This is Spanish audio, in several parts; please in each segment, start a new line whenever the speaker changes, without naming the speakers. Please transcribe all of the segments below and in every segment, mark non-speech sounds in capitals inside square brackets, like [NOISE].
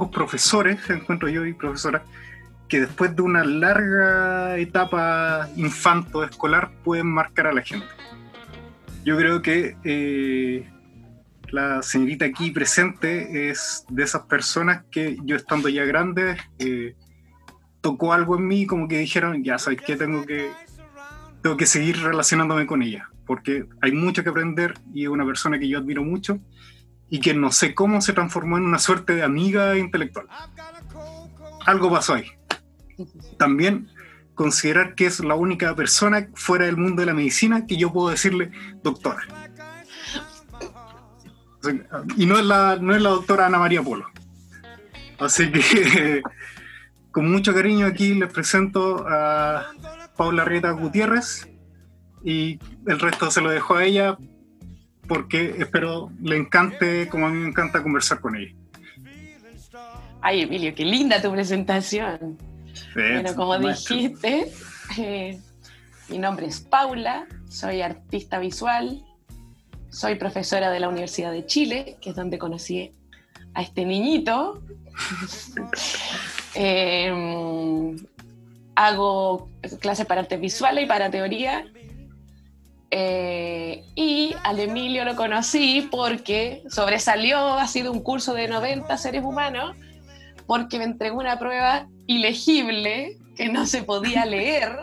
pocos profesores, [LAUGHS] encuentro yo y profesoras, que después de una larga etapa infanto escolar pueden marcar a la gente. Yo creo que eh, la señorita aquí presente es de esas personas que yo estando ya grande eh, tocó algo en mí como que dijeron, ya sabes que tengo que tengo que seguir relacionándome con ella, porque hay mucho que aprender y es una persona que yo admiro mucho y que no sé cómo se transformó en una suerte de amiga intelectual. Algo pasó ahí. También considerar que es la única persona fuera del mundo de la medicina que yo puedo decirle doctora. Y no es la, no es la doctora Ana María Polo. Así que [LAUGHS] con mucho cariño aquí les presento a Paula Rieta Gutiérrez y el resto se lo dejo a ella porque espero le encante como a mí me encanta conversar con ella.
Ay, Emilio, qué linda tu presentación. bueno, como dijiste, eh, mi nombre es Paula, soy artista visual, soy profesora de la Universidad de Chile, que es donde conocí a este niñito. [LAUGHS] eh, hago clases para artes visuales y para teoría. Eh, y al Emilio lo conocí porque sobresalió, ha sido un curso de 90 seres humanos, porque me entregó una prueba ilegible que no se podía leer,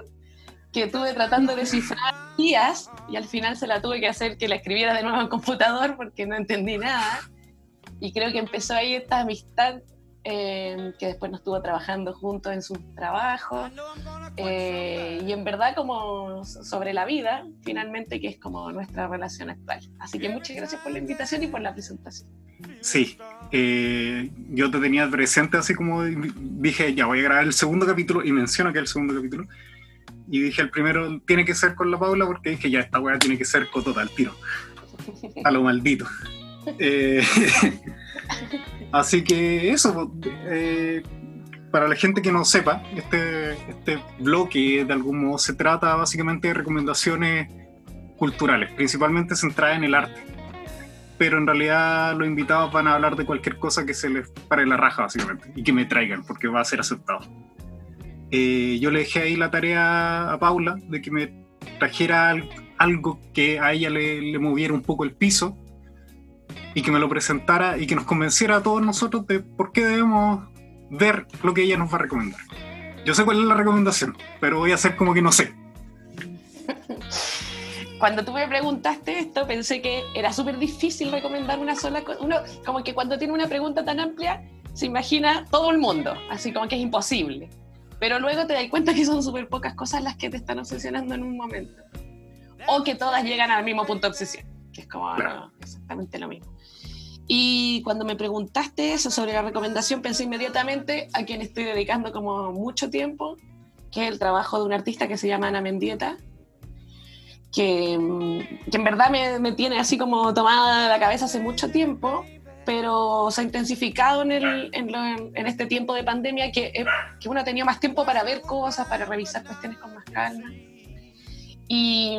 que tuve tratando de descifrar días y al final se la tuve que hacer que la escribiera de nuevo en computador porque no entendí nada. Y creo que empezó ahí esta amistad Em, que después nos estuvo trabajando juntos en sus trabajos, eh, y en verdad como sobre la vida, finalmente, que es como nuestra relación actual. Así que muchas gracias por la invitación y por la presentación.
Sí, eh, yo te tenía presente así como dije, ya voy a grabar el segundo capítulo y menciono que el segundo capítulo. Y dije, el primero tiene que ser con la Paula porque dije, ya esta weá tiene que ser con total tiro. A lo maldito. [LAUGHS] Así que eso, eh, para la gente que no sepa, este, este bloque de algún modo se trata básicamente de recomendaciones culturales, principalmente centradas en el arte. Pero en realidad los invitados van a hablar de cualquier cosa que se les pare la raja, básicamente, y que me traigan, porque va a ser aceptado. Eh, yo le dejé ahí la tarea a Paula de que me trajera algo que a ella le, le moviera un poco el piso y que me lo presentara y que nos convenciera a todos nosotros de por qué debemos ver lo que ella nos va a recomendar. Yo sé cuál es la recomendación, pero voy a hacer como que no sé.
Cuando tú me preguntaste esto, pensé que era súper difícil recomendar una sola cosa. Uno, como que cuando tiene una pregunta tan amplia, se imagina todo el mundo, así como que es imposible. Pero luego te das cuenta que son súper pocas cosas las que te están obsesionando en un momento. O que todas llegan al mismo punto de obsesión, que es como exactamente lo mismo. Y cuando me preguntaste eso sobre la recomendación, pensé inmediatamente a quien estoy dedicando como mucho tiempo, que es el trabajo de un artista que se llama Ana Mendieta, que, mm, en verdad me, tiene así como tomada la cabeza hace mucho tiempo, pero se ha intensificado en, el, en, lo, en este tiempo de pandemia que, eh, que uno ha tenido más tiempo para ver cosas, para revisar cuestiones con más calma. Y,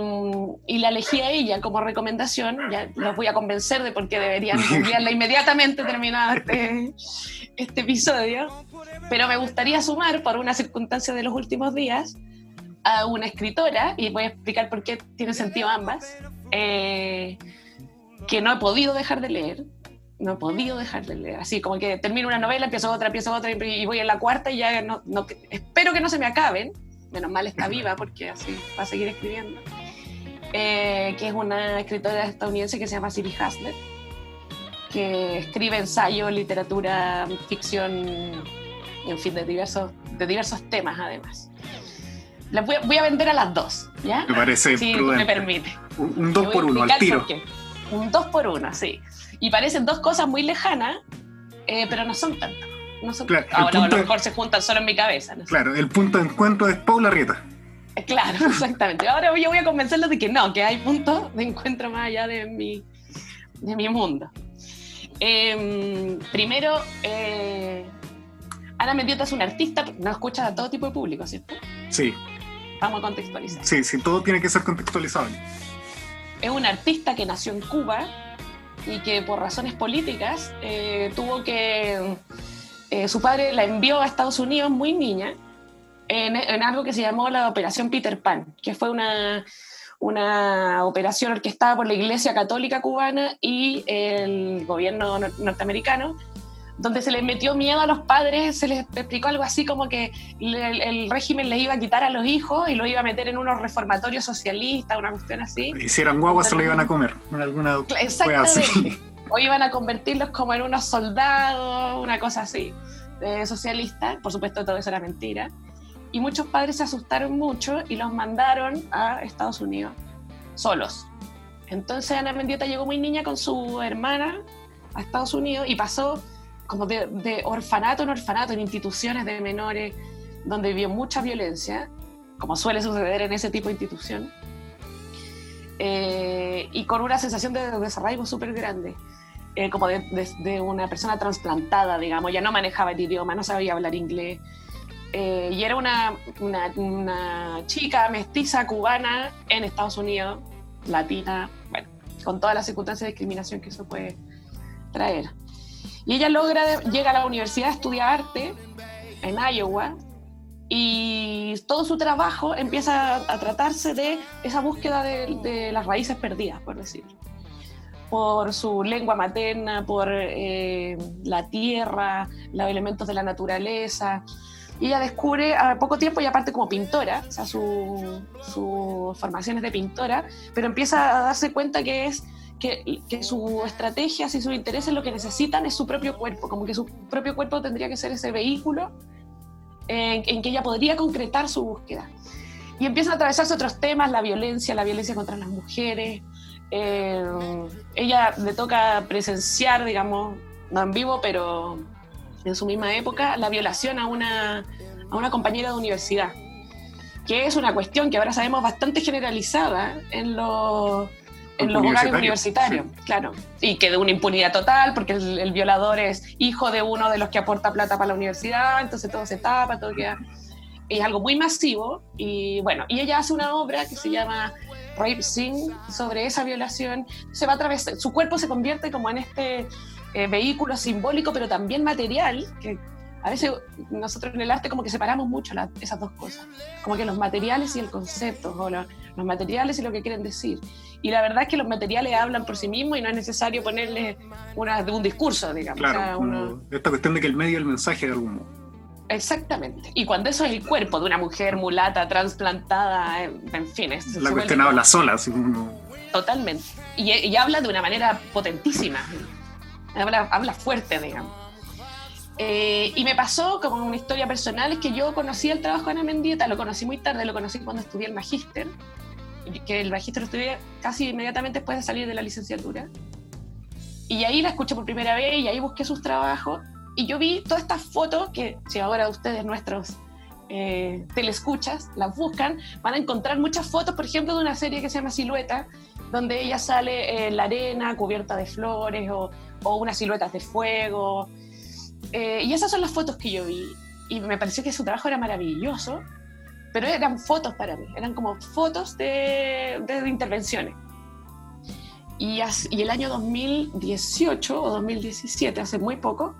y, la elegí a ella como recomendación. Ya los voy a convencer de por qué deberían [LAUGHS] enviarla inmediatamente terminado este, este episodio. Pero me gustaría sumar, por una circunstancia de los últimos días, a una escritora, y voy a explicar por qué tiene sentido ambas, eh, que no he podido dejar de leer. No he podido dejar de leer. Así como que termino una novela, empiezo otra, empiezo otra, y voy en la cuarta y ya no, no espero que no se me acaben menos mal está viva porque así va a seguir escribiendo, eh, que es una escritora estadounidense que se llama Siri Hasler, que escribe ensayo, literatura, ficción, en fin, de diversos, de diversos temas además. Las voy, a, voy a vender a las dos, ¿ya?
Me parece
Si me permite.
Un, un dos por uno, al tiro.
Un dos por uno, sí. Y parecen dos cosas muy lejanas, eh, pero no son tanto. No son, claro, ahora a lo mejor se juntan solo en mi cabeza.
No sé. Claro, el punto de encuentro es Paula Rieta.
Eh, claro, [LAUGHS] exactamente. Ahora yo voy a convencerlos de que no, que hay puntos de encuentro más allá de mi, de mi mundo. Eh, primero, eh, Ana Mendieta es una artista, no escucha a todo tipo de público, ¿cierto?
Sí.
Vamos a contextualizar.
Sí, sí, todo tiene que ser contextualizado.
Es una artista que nació en Cuba y que por razones políticas eh, tuvo que... Eh, su padre la envió a Estados Unidos muy niña en, en, algo que se llamó la Operación Peter Pan, que fue una, una operación orquestada por la Iglesia Católica Cubana y el gobierno norteamericano donde se les metió miedo a los padres, se les explicó algo así como que el, régimen les iba a quitar a los hijos y los iba a meter en unos reformatorios socialistas, una cuestión así.
Eran guaguas se lo iban a comer, en alguna
Exactamente. O iban a convertirlos como en unos soldados, una cosa así, socialista. Por supuesto, todo eso era mentira. Y muchos padres se asustaron mucho y los mandaron a Estados Unidos solos. Entonces Ana Mendieta llegó muy niña con su hermana a Estados Unidos y pasó como de, orfanato en orfanato, en instituciones de menores, donde vivió mucha violencia, como suele suceder en ese tipo de institución, eh, y con una sensación de desarraigo súper grande, eh, como de, una persona trasplantada, digamos, ya no manejaba el idioma, no sabía hablar inglés, eh, y era una, una, una, chica mestiza cubana en Estados Unidos, latina, bueno, con todas las circunstancias de discriminación que eso puede traer. Y ella logra, llega a la universidad a estudiar arte en Iowa y todo su trabajo empieza a, tratarse de esa búsqueda de, las raíces perdidas, por decirlo. Por su lengua materna, por eh, la tierra, los elementos de la naturaleza. Y ella descubre a poco tiempo, y aparte como pintora, o sea, su, su formación de pintora, pero empieza a darse cuenta que es que, que su estrategias y sus intereses lo que necesitan es su propio cuerpo, como que su propio cuerpo tendría que ser ese vehículo en, que ella podría concretar su búsqueda. Y empiezan a atravesarse otros temas, la violencia, la violencia contra las mujeres. Eh, ella le toca presenciar, digamos, no en vivo, pero en su misma época, la violación a una, a una compañera de universidad, que es una cuestión que ahora sabemos bastante generalizada en los en los hogares universitarios, claro. Y que de una impunidad total, porque el, violador es hijo de uno de los que aporta plata para la universidad, entonces todo se tapa, todo queda. Es algo muy masivo. Y bueno, y ella hace una obra que se llama Rape Scene sobre esa violación. Se va a través, su cuerpo se convierte como en este eh, vehículo simbólico, pero también material, que a veces nosotros en el arte como que separamos mucho esas dos cosas, como que los materiales y el concepto, o los materiales y lo que quieren decir. Y la verdad es que los materiales hablan por sí mismos y no es necesario ponerle una, un discurso, digamos.
Claro, esta cuestión de que el medio es el mensaje de algún modo.
Exactamente. Y cuando eso es el cuerpo de una mujer mulata, trasplantada, en fin. Es
la cuestión habla sola, así
Totalmente. Y, habla de una manera potentísima. Habla, habla fuerte, digamos. Eh, y me pasó como una historia personal, es que yo conocí el trabajo de Ana Mendieta, lo conocí muy tarde, lo conocí cuando estudié el magíster, que el magíster lo estudié casi inmediatamente después de salir de la licenciatura. Y ahí la escuché por primera vez y ahí busqué sus trabajos y yo vi todas estas fotos que si ahora ustedes nuestros eh, telescuchas las buscan, van a encontrar muchas fotos, por ejemplo, de una serie que se llama Silueta, donde ella sale en la arena cubierta de flores o, o unas siluetas de fuego. Eh, y esas son las fotos que yo vi y me pareció que su trabajo era maravilloso, pero eran fotos para mí, eran como fotos de, de, intervenciones. Y, y, el año 2018 o 2017, hace muy poco,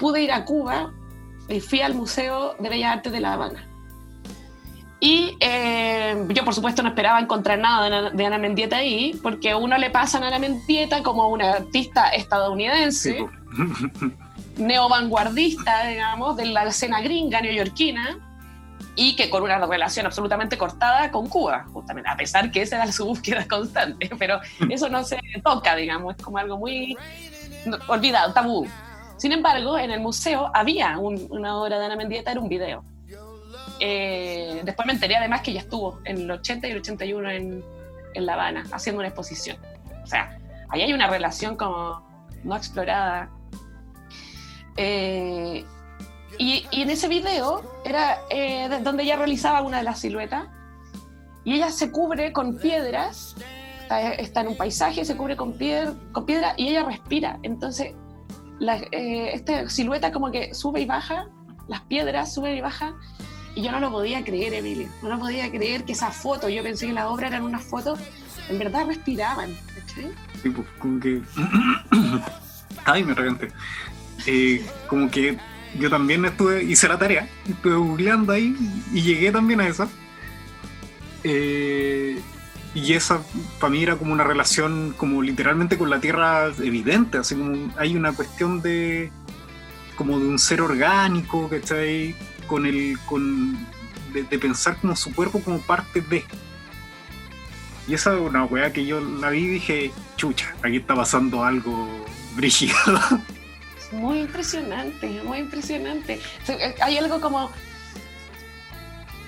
pude ir a Cuba y fui al Museo de Bellas Artes de La Habana. Y eh, yo, por supuesto, no esperaba encontrar nada de Ana, Mendieta ahí, porque uno le pasa a Ana Mendieta como una artista estadounidense. [LAUGHS] neovanguardista, digamos, de la escena gringa neoyorquina y que con una relación absolutamente cortada con Cuba, justamente, a pesar que esa era su búsqueda constante, [LAUGHS] pero eso no se toca, digamos, es como algo muy olvidado, tabú. Sin embargo, en el museo había una obra de Ana Mendieta, era un video. Eh, después me enteré además que ella estuvo en el 80 y el 81 en, en La Habana haciendo una exposición. O sea, ahí hay una relación como no explorada eh, y, en ese video era eh, donde ella realizaba una de las siluetas y ella se cubre con piedras, está, en un paisaje, se cubre con, piedra, con piedra y ella respira. Entonces, eh, esta silueta como que sube y baja, las piedras suben y bajan y yo no lo podía creer, Emilio, no lo podía creer que esa foto, yo pensé que la obra eran unas fotos, en verdad respiraban.
Sí, pues como que... [COUGHS] Ay, me reventé. Eh, como que yo también estuve, hice la tarea, estuve googleando ahí y llegué también a esa. Eh, y esa para mí era como una relación como literalmente con la tierra evidente, así como hay una cuestión de como de un ser orgánico, que está ahí Con el, con, de, pensar como su cuerpo como parte de. Y esa es una weá que yo la vi y dije, chucha, aquí está pasando algo [LAUGHS] brígido.
Muy impresionante, muy impresionante. Hay algo como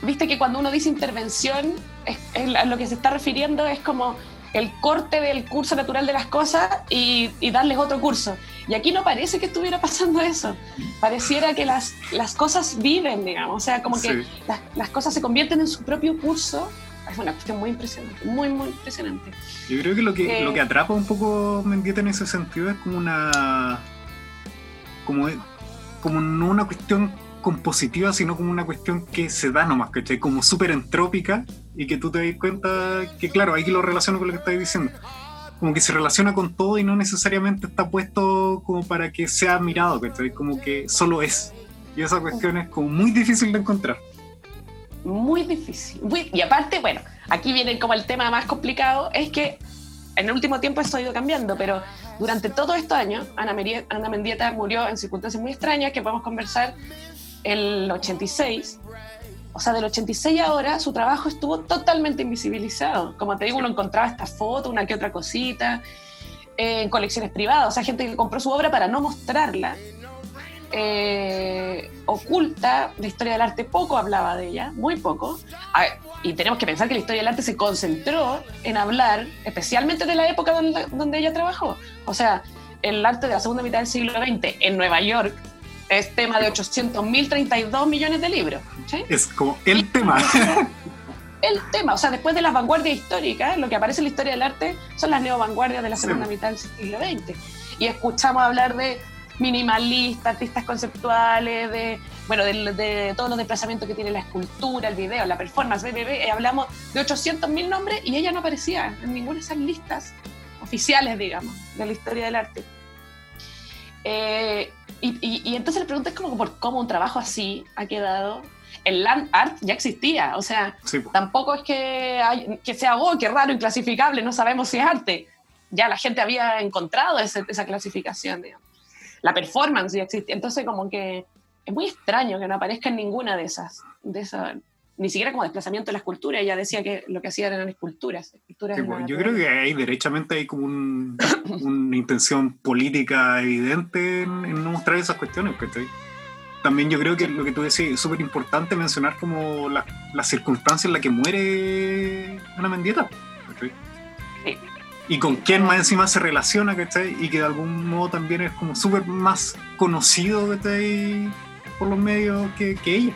viste que cuando uno dice intervención, es, lo que se está refiriendo es como el corte del curso natural de las cosas y, darles otro curso. Y aquí no parece que estuviera pasando eso. Pareciera que las, las cosas viven, digamos. O sea, como que las, las, cosas se convierten en su propio curso. Es una cuestión muy impresionante, muy, muy impresionante.
Yo creo que lo que, lo que atrapa un poco Mendieta en ese sentido es como una. como, como no una cuestión compositiva, sino como una cuestión que se da nomás, ¿cachai? Como súper entrópica y que tú te das cuenta que, claro, ahí lo relaciono con lo que estás diciendo. Como que se relaciona con todo y no necesariamente está puesto como para que sea mirado, ¿cachai? Como que solo es. Y esa cuestión es como muy difícil de encontrar.
Muy difícil. y aparte, bueno, aquí viene como el tema más complicado, es que en el último tiempo esto ha ido cambiando, pero durante todos estos años, Ana, Ana Mendieta murió en circunstancias muy extrañas que podemos conversar el 86, o sea, del 86 ahora, su trabajo estuvo totalmente invisibilizado. Como te digo, uno encontraba esta foto, una que otra cosita, en colecciones privadas, o sea, gente que compró su obra para no mostrarla. Eh, oculta, la historia del arte poco hablaba de ella, muy poco. y tenemos que pensar que la historia del arte se concentró en hablar especialmente de la época donde, donde ella trabajó. O sea, el arte de la segunda mitad del siglo XX en Nueva York, es tema de 800.032 millones de libros.
Es como el tema. [LAUGHS]
El tema, o sea, después de las vanguardias históricas, lo que aparece en la historia del arte son las neovanguardias de la segunda mitad del siglo XX. Y escuchamos hablar de minimalistas, artistas conceptuales, de, bueno, de, todos los desplazamientos que tiene la escultura, el video, la performance, y hablamos de 800.000 nombres y ella no aparecía en ninguna de esas listas oficiales, digamos, de la historia del arte. Eh, y, entonces la pregunta es como por cómo un trabajo así ha quedado. El land art ya existía, o sea, tampoco es que, hay, que sea, oh, qué raro, inclasificable, no sabemos si es arte. Ya la gente había encontrado esa clasificación, digamos. La performance ya existía, entonces como que es muy extraño que no aparezca en ninguna de esas, de esas ni siquiera como desplazamiento de la escultura, ella decía que lo que hacían eran esculturas. esculturas
yo creo que hay derechamente hay como una [COUGHS] intención política evidente en, no mostrar esas cuestiones. También yo creo que lo que tú decís es súper importante mencionar como las la circunstancias en la que muere Ana Mendieta. Y con quién más encima se relaciona, ¿cachai? Y que de algún modo también es como súper más conocido, Por los medios que, que ella.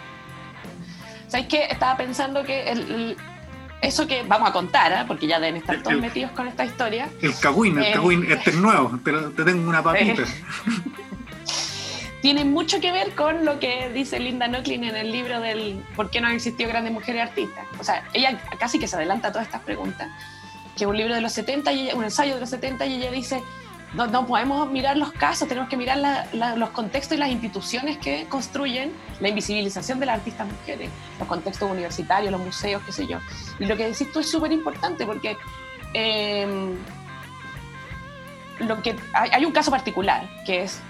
¿Sabes qué? Estaba pensando que eso que vamos a contar, ¿eh? porque ya deben estar todos metidos con esta historia.
El cagüín, el eh, cagüín, [LAUGHS] este es nuevo, te, tengo una papita.
tiene mucho que ver con lo que dice Linda Nochlin en el libro del ¿Por qué no han existido grandes mujeres artistas? O sea, ella casi que se adelanta a todas estas preguntas, que es un libro de los 70, y un ensayo de los 70, y ella dice, no, podemos mirar los casos, tenemos que mirar los contextos y las instituciones que construyen la invisibilización de las artistas mujeres, los contextos universitarios, los museos, qué sé yo. Y lo que decís tú es súper importante porque em, lo que, hay, un caso particular que es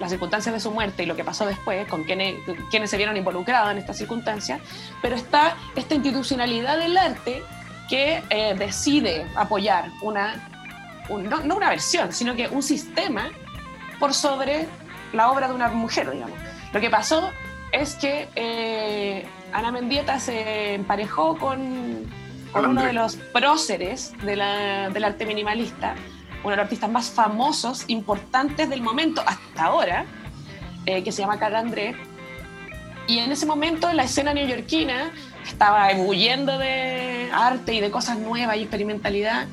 las circunstancias de su muerte y lo que pasó después, con quienes, quienes se vieron involucrados en estas circunstancias, pero está esta institucionalidad del arte que eh, decide apoyar una no, una versión, sino que un sistema por sobre la obra de una mujer, digamos. Lo que pasó es que eh, Ana Mendieta se emparejó con, uno de los próceres del arte minimalista, uno de los artistas más famosos, importantes del momento hasta ahora, eh, que se llama Carl André. Y en ese momento la escena neoyorquina estaba ebulliendo de arte y de cosas nuevas y experimentalidad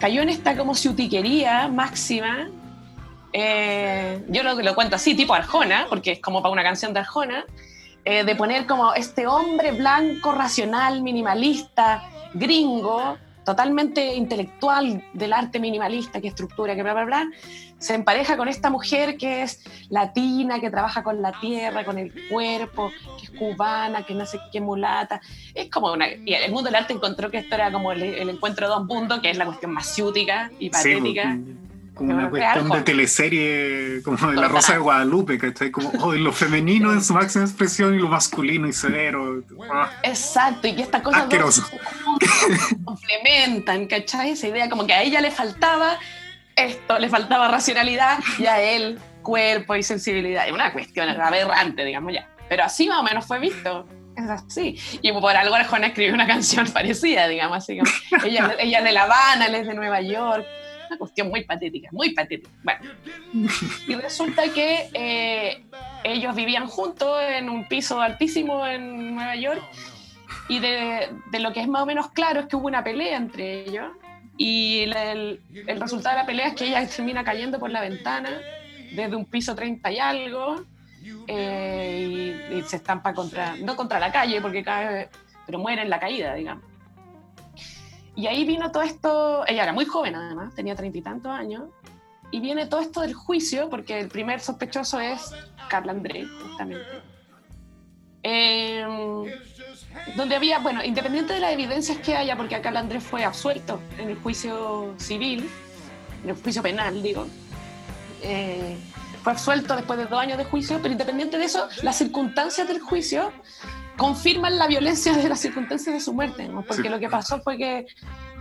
cayó en esta como ciutiquería máxima. Eh, yo lo, lo cuento así, tipo Arjona, porque es como para una canción de Arjona, eh, de poner como este hombre blanco, racional, minimalista, gringo, totalmente intelectual del arte minimalista, que estructura, que bla, bla, bla, se empareja con esta mujer que es latina, que trabaja con la tierra, con el cuerpo, que es cubana, que no sé qué mulata. Es como una. Y el mundo del arte encontró que esto era como el, encuentro de dos mundos, que es la cuestión más ciútica y patética.
Sí, como una cuestión de teleserie, como de la Rosa de Guadalupe, ¿cachai? Como oh, lo femenino en su máxima expresión y lo masculino y severo.
Ah. Exacto, y que estas cosas [LAUGHS] complementan, ¿cachai? Esa idea como que a ella le faltaba esto, le faltaba racionalidad y a él cuerpo y sensibilidad. Es una cuestión aberrante, digamos ya. Pero así más o menos fue visto. Es así. Y por algo Arjona escribió una [LAUGHS] canción parecida, digamos así. ella, es de La Habana, él es de Nueva York una cuestión muy patética, muy patética. Bueno, y resulta que eh, ellos vivían juntos en un piso altísimo en Nueva York y de, de, lo que es más o menos claro es que hubo una pelea entre ellos y el, resultado de la pelea es que ella termina cayendo por la ventana desde un piso 30 y algo eh, y, se estampa contra, no contra la calle porque cae, pero muere en la caída, digamos. Y ahí vino todo esto, ella era muy joven además, tenía treinta y tantos años, y viene todo esto del juicio, porque el primer sospechoso es Carla André, justamente. Em, donde había, bueno, independiente de las evidencias que haya, porque Carla Andrés fue absuelto en el juicio civil, en el juicio penal, digo, eh, fue absuelto después de dos años de juicio, pero independiente de eso, las circunstancias del juicio confirman la violencia de las circunstancias de su muerte, porque lo que pasó fue que,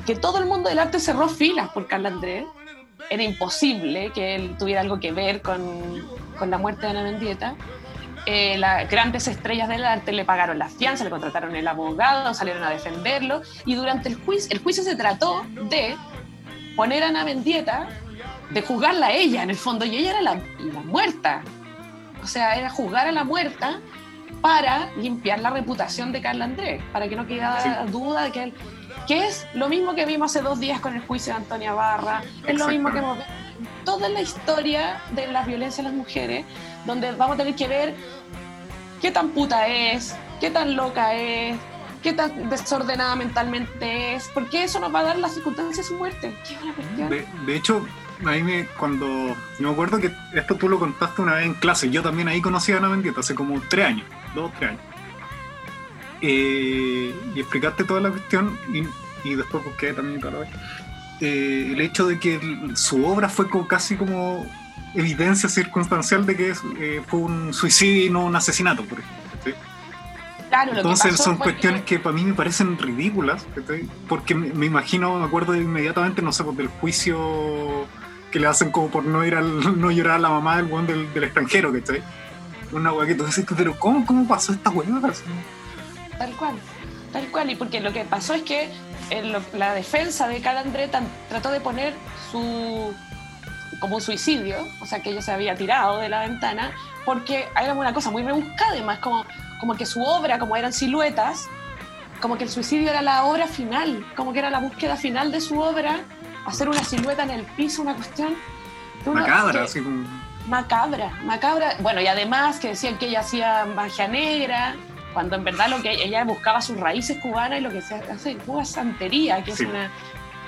que todo el mundo del arte cerró filas por Carla Andrés. Era imposible que él tuviera algo que ver con, con la muerte de Ana Mendieta. Eh, las grandes estrellas del arte le pagaron la fianza, le contrataron el abogado, salieron a defenderlo y durante el juicio, el juicio se trató de poner a Ana Mendieta, de juzgarla a ella en el fondo, y ella era la, la muerta. O sea, era juzgar a la muerta para limpiar la reputación de Carla Andrés, para que no quedara duda de que él, que es lo mismo que vimos hace dos días con el juicio de Antonia Barra, es lo mismo que hemos visto toda la historia de las violencias a las mujeres, donde vamos a tener que ver qué tan puta es, qué tan loca es, qué tan desordenada mentalmente es, porque eso nos va a dar las circunstancias de su muerte.
De, de hecho, ahí me, cuando, me acuerdo que esto tú lo contaste una vez en clase, yo también ahí conocí a Ana Mendieta hace como tres años dos, tres años. Eh, y explicaste toda la cuestión y, después busqué también la vez. Eh, el hecho de que su obra fue como, casi como evidencia circunstancial de que eh, fue un suicidio y no un asesinato, por ejemplo. Claro, Entonces son cuestiones que... para mí me parecen ridículas, porque me, imagino, me acuerdo inmediatamente, no sé, pues, del juicio que le hacen como por no ir al, [LAUGHS] no llorar a la mamá del buen del, del extranjero, ¿cachai? una hueá que tú dices, pero ¿cómo, cómo pasó esta hueá?
Tal cual, tal cual. Y porque lo que pasó es que la defensa de Carl André trató de poner su como un suicidio, o sea que ella se había tirado de la ventana, porque era una cosa muy rebuscada, además, como, como que su obra, como eran siluetas, como que el suicidio era la obra final, como que era la búsqueda final de su obra, hacer una silueta en el piso, una cuestión.
Macabra, así como
macabra, macabra. Bueno, y además que decían que ella hacía magia negra, cuando en verdad lo que ella buscaba sus raíces cubanas y lo que se hace en Cuba es santería, que es una,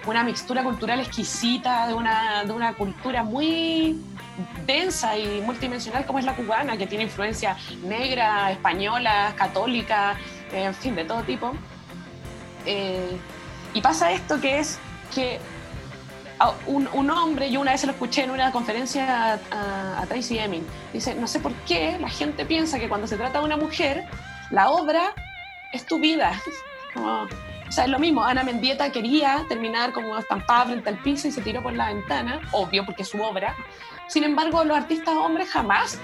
una, mixtura cultural exquisita de una, de una cultura muy densa y multidimensional como es la cubana, que tiene influencia negra, española, católica, en fin, de todo tipo. Eh, y pasa esto que es que un, hombre, yo una vez lo escuché en una conferencia a, Tracy Emin, dice, no sé por qué la gente piensa que cuando se trata de una mujer, la obra es tu vida. [LAUGHS] o sea, es lo mismo, Ana Mendieta quería terminar como estampada frente al piso y se tiró por la ventana, obvio porque es su obra. Sin embargo, los artistas hombres jamás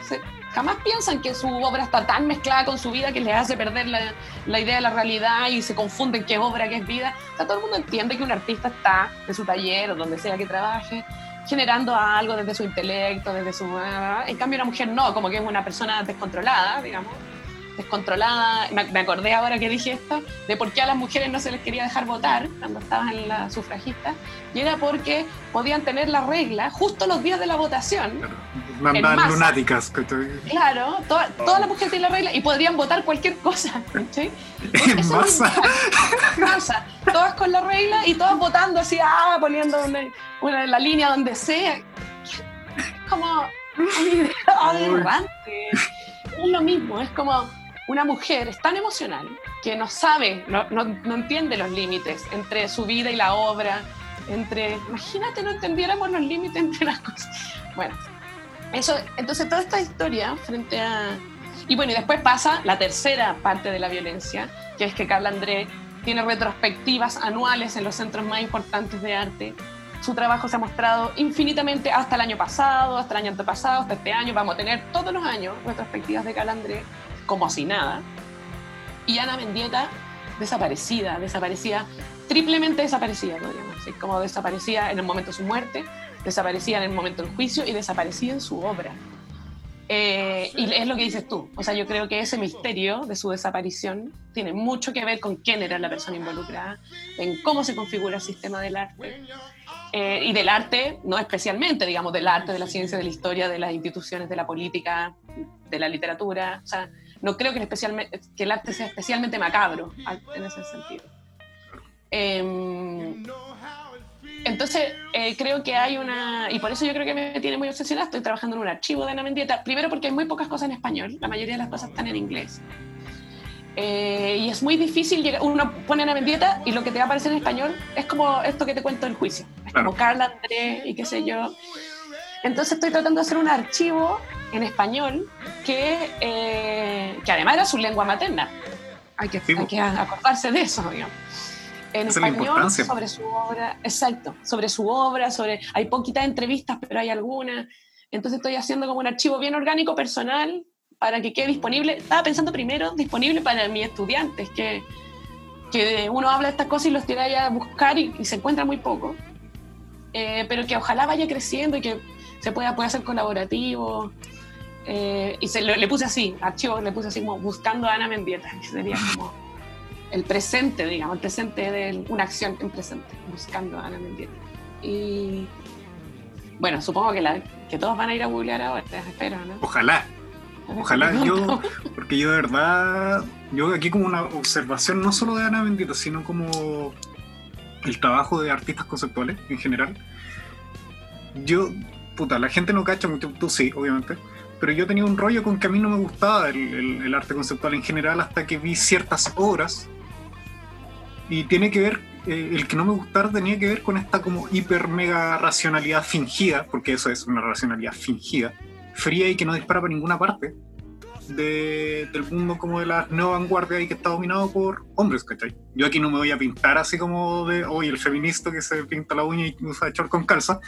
jamás piensan que su obra está tan mezclada con su vida que les hace perder la, la idea de la realidad y se confunden qué es obra, qué es vida. O sea, todo el mundo entiende que un artista está en su taller o donde sea que trabaje, generando algo desde su intelecto, desde su... En cambio, una mujer no, como que es una persona descontrolada, digamos. Descontrolada. Me, acordé ahora que dije esto, de por qué a las mujeres no se les quería dejar votar cuando estaban en la sufragista, y era porque podían tener la regla justo los días de la votación.
Claro. lunáticas.
Claro, todas las mujeres tienen la regla y podrían votar cualquier cosa. ¿sí? [LAUGHS]
En
masa. Todas con la regla y todas votando así, ah, poniendo una, la línea donde sea. Como [LAUGHS] aberrante. Es lo mismo, es como una mujer es tan emocional que no sabe, no, no, entiende los límites entre su vida y la obra, entre, imagínate, no entendiéramos los límites entre las cosas. Bueno, eso, entonces toda esta historia frente a... Y bueno, y después pasa la tercera parte de la violencia, que es que Carla André tiene retrospectivas anuales en los centros más importantes de arte. Su trabajo se ha mostrado infinitamente hasta el año pasado, hasta el año antepasado, hasta este año. Vamos a tener todos los años retrospectivas de Carla André como si nada. Y Ana Mendieta desaparecida, desaparecida, triplemente desaparecida, podríamos decir, como desaparecida en el momento de su muerte, desaparecida en el momento del juicio y desaparecida en su obra. Eh, y es lo que dices tú, o sea, yo creo que ese misterio de su desaparición tiene mucho que ver con quién era la persona involucrada, en cómo se configura el sistema del arte. Eh, y del arte, no especialmente, digamos, del arte, de la ciencia, de la historia, de las instituciones, de la política, de la literatura. O sea, no creo que, especialmente, que el arte sea especialmente macabro en ese sentido. Em, entonces, eh, creo que hay una, y por eso yo creo que me tiene muy obsesionada, estoy trabajando en un archivo de Ana Mendieta, primero porque hay muy pocas cosas en español, la mayoría de las cosas están en inglés. Eh, y es muy difícil llegar, uno pone Ana Mendieta y lo que te va a aparecer en español es como esto que te cuento del juicio, es como Carla André y qué sé yo. Entonces estoy tratando de hacer un archivo en español que, eh, que además era su lengua materna. Hay que, hay que acordarse de eso, digamos. En español, sobre su obra, exacto, sobre su obra, sobre, hay poquitas entrevistas, pero hay algunas. Entonces estoy haciendo como un archivo bien orgánico, personal, para que quede disponible. Estaba pensando primero disponible para mis estudiantes, que, que uno habla de estas cosas y los tiene a buscar y, se encuentra muy poco. Eh, pero que ojalá vaya creciendo y que se pueda, pueda hacer colaborativo. Eh, y se, le, puse así, archivo, le puse así como buscando a Ana Mendieta, que sería como el presente, digamos, el presente de una acción en presente, buscando a Ana Mendieta. Y bueno, supongo que, la, que todos van a ir a googlear ahora, espero, ¿no?
Ojalá. Ojalá yo, [LAUGHS] porque yo de verdad, yo aquí como una observación no solo de Ana Mendieta, sino como el trabajo de artistas conceptuales en general. Yo, puta, la gente no cacha mucho, tú sí, obviamente, pero yo tenía un rollo con que a mí no me gustaba el, arte conceptual en general hasta que vi ciertas obras y tiene que ver, eh, el que no me gustara tenía que ver con esta como hiper mega racionalidad fingida, porque eso es una racionalidad fingida, fría y que no dispara por ninguna parte del mundo como de la nueva vanguardia y que está dominado por hombres, ¿cachai? Yo aquí no me voy a pintar así como de, hoy el feminista que se pinta la uña y usa short con calza,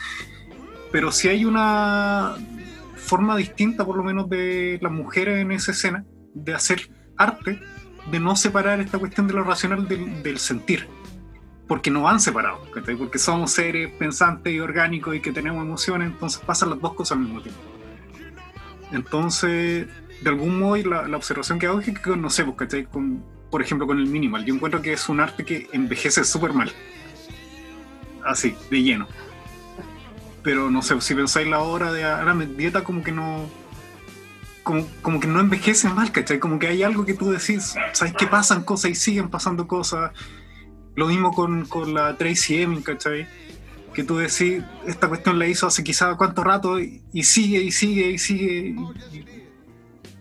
pero sí hay una forma distinta, por lo menos, de las mujeres en esa escena, de hacer arte, de no separar esta cuestión de lo racional del, sentir, porque no van separados, porque somos seres pensantes y orgánicos y que tenemos emociones, entonces pasan las dos cosas al mismo tiempo. Entonces, de algún modo, la, la observación que hago es que, no sé, pues, con, por ejemplo, con el minimal, yo encuentro que es un arte que envejece súper mal, así, de lleno pero no sé, si pensáis la obra de Ana Mendieta como que no como, como, que no envejece mal, ¿cachai? Como que hay algo que tú decís, ¿sabes qué pasan cosas y siguen pasando cosas? Lo mismo con, con la Tracy Emin, ¿cachai? Que tú decís, esta cuestión la hizo hace quizá cuánto rato y, sigue y sigue y sigue.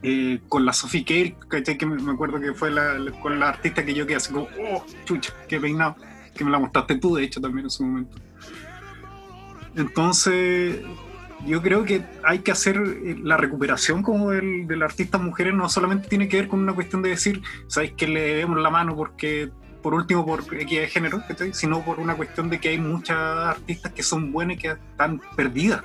Eh, con la Sophie Cale, ¿cachai? Que me, acuerdo que fue la, con la artista que yo quedé así como, oh, chucha, qué peinado. Que me la mostraste tú, de hecho, también en su momento. Entonces, yo creo que hay que hacer eh, la recuperación como del, del artista mujeres, no solamente tiene que ver con una cuestión de decir, ¿sabéis que le debemos la mano porque, por último, por equidad de género, sino por una cuestión de que hay muchas artistas que son buenas y que están perdidas,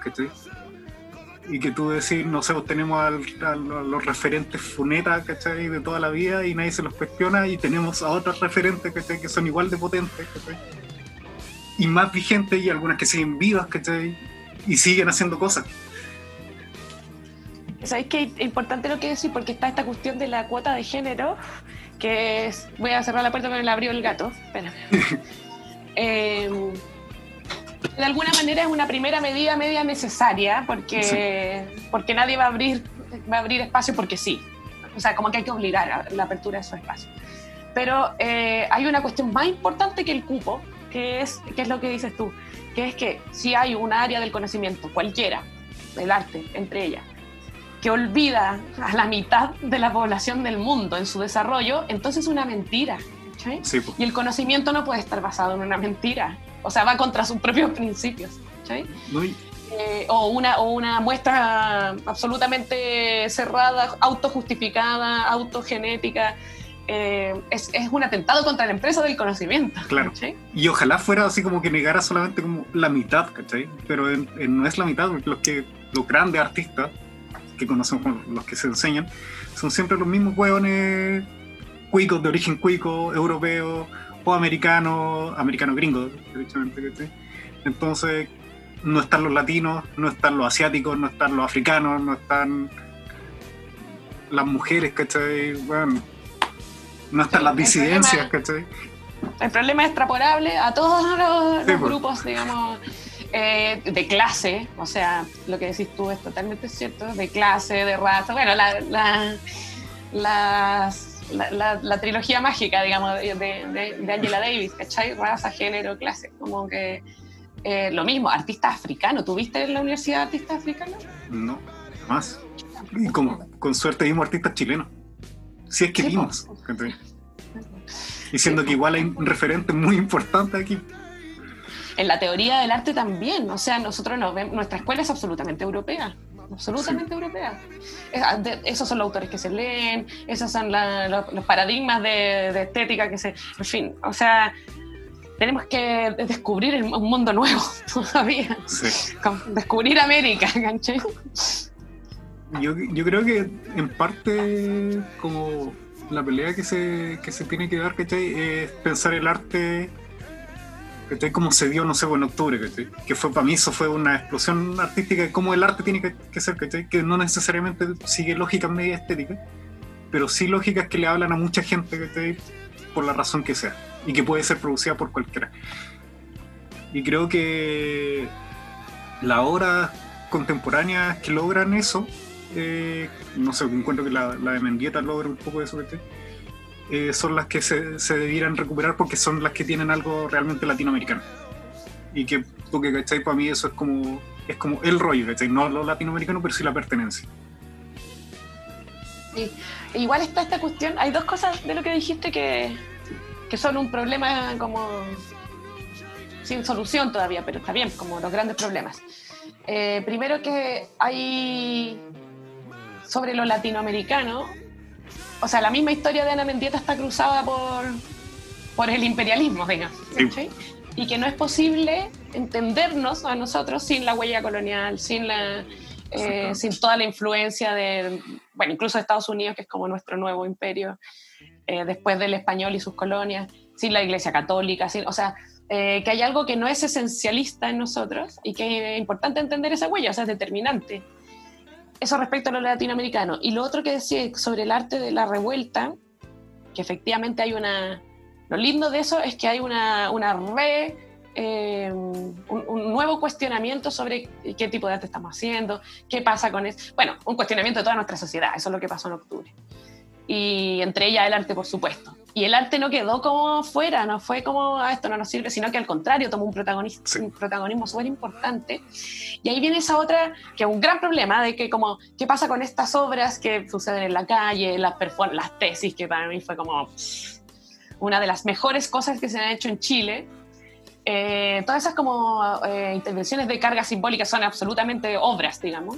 y que tú decís, no sé, tenemos a los referentes funetas, ¿cachai? De toda la vida y nadie se los cuestiona y tenemos a otros referentes, Que son igual de potentes, y más vigentes y algunas que siguen vivas, ¿cachai? Y siguen haciendo cosas.
¿Sabéis que es importante lo que decir? Porque está esta cuestión de la cuota de género, que es, voy a cerrar la puerta con el abrió el gato, espérame. [LAUGHS] Em, de alguna manera es una primera medida media necesaria, porque, porque nadie va a abrir va a abrir espacio porque sí. O sea, como que hay que obligar a la apertura de esos espacios. Pero eh, hay una cuestión más importante que el cupo, que es, que es lo que dices tú, que es que si hay un área del conocimiento, cualquiera, del arte, entre ellas, que olvida a la mitad de la población del mundo en su desarrollo, entonces es una mentira. ¿sí? y el conocimiento no puede estar basado en una mentira. O sea, va contra sus propios principios. ¿sí? Eh, o, una, o una muestra absolutamente cerrada, autojustificada, autogenética. Eh, es, es, un atentado contra la empresa del conocimiento.
Claro. Y ojalá fuera así como que negara solamente como la mitad, ¿cachai? Pero no es la mitad, porque los, que, los grandes artistas que conocemos, los que se enseñan, son siempre los mismos hueones cuicos de origen cuico, europeo o americano, americano gringo, derechamente, Entonces, no están los latinos, no están los asiáticos, no están los africanos, no están las mujeres, ¿cachai? Bueno, no están las disidencias, ¿cachai?
El problema es extrapolable a todos los, pues. grupos, digamos, eh, de clase, o sea, lo que decís tú es totalmente cierto, de clase, de raza, bueno, la, la, la, trilogía mágica, digamos, de, de, Angela Davis, ¿cachai? Raza, género, clase, como que eh, lo mismo, artista africano. ¿Tuviste en la Universidad de Artistas Africanos?
No, más. Y con, con suerte vimos artistas chilenos. Si es que vimos. Diciendo que igual hay un referente muy importante aquí.
En la teoría del arte también. O sea, nosotros nos vemos, nuestra escuela es absolutamente europea. Absolutamente europea. Ah, esos son los autores que se leen, esos son los, paradigmas de, de estética que se. En fin, o sea, tenemos que descubrir un mundo nuevo [LAUGHS] todavía. Descubrir América, [LAUGHS]
Yo, yo, creo que en parte como la pelea que se, que se tiene que dar, ¿cachai? Es pensar el arte, ¿cachai? Como se dio, no sé, en octubre, Que fue, para mí eso fue una explosión artística de cómo el arte tiene que, ser, ¿cachai? Que no necesariamente sigue lógicas media estéticas, pero sí lógicas que le hablan a mucha gente, ¿cachai? Por la razón que sea y que puede ser producida por cualquiera. Y creo que las obras contemporáneas que logran eso, eh, no sé, encuentro que la, de Mendieta logra un poco de eso, eh, son las que se, se, debieran recuperar porque son las que tienen algo realmente latinoamericano. Y que, porque, ¿cachai? Para mí eso es como, es como el rollo, ¿cachai? No lo latinoamericano, pero sí la pertenencia.
Igual está esta cuestión, hay dos cosas de lo que dijiste que, que son un problema como sin solución todavía, pero está bien, como los grandes problemas. Eh, primero que hay sobre lo latinoamericano, o sea, la misma historia de Ana Mendieta está cruzada por, por el imperialismo, digamos, y que no es posible entendernos a nosotros sin la huella colonial, sin la... Eh, sin toda la influencia de, bueno, incluso de Estados Unidos, que es como nuestro nuevo imperio, eh, después del español y sus colonias, sin la Iglesia Católica, sin, o sea, eh, que hay algo que no es esencialista en nosotros y que es importante entender esa huella, o sea, es determinante. Eso respecto a lo latinoamericano. Y lo otro que decía sobre el arte de la revuelta, que efectivamente hay una... Lo lindo de eso es que hay una, una re... Eh, un, un, nuevo cuestionamiento sobre qué tipo de arte estamos haciendo, qué pasa con eso. Bueno, un cuestionamiento de toda nuestra sociedad, eso es lo que pasó en octubre y entre ellas el arte, por supuesto. Y el arte no quedó como fuera, no fue como a ah, esto no nos sirve, sino que al contrario tomó un, un protagonismo súper importante. Y ahí viene esa otra, que es un gran problema, de que como, ¿qué pasa con estas obras que suceden en la calle, las, las tesis, que para mí fue como una de las mejores cosas que se han hecho en Chile? Eh, todas esas como eh, intervenciones de carga simbólica son absolutamente obras, digamos.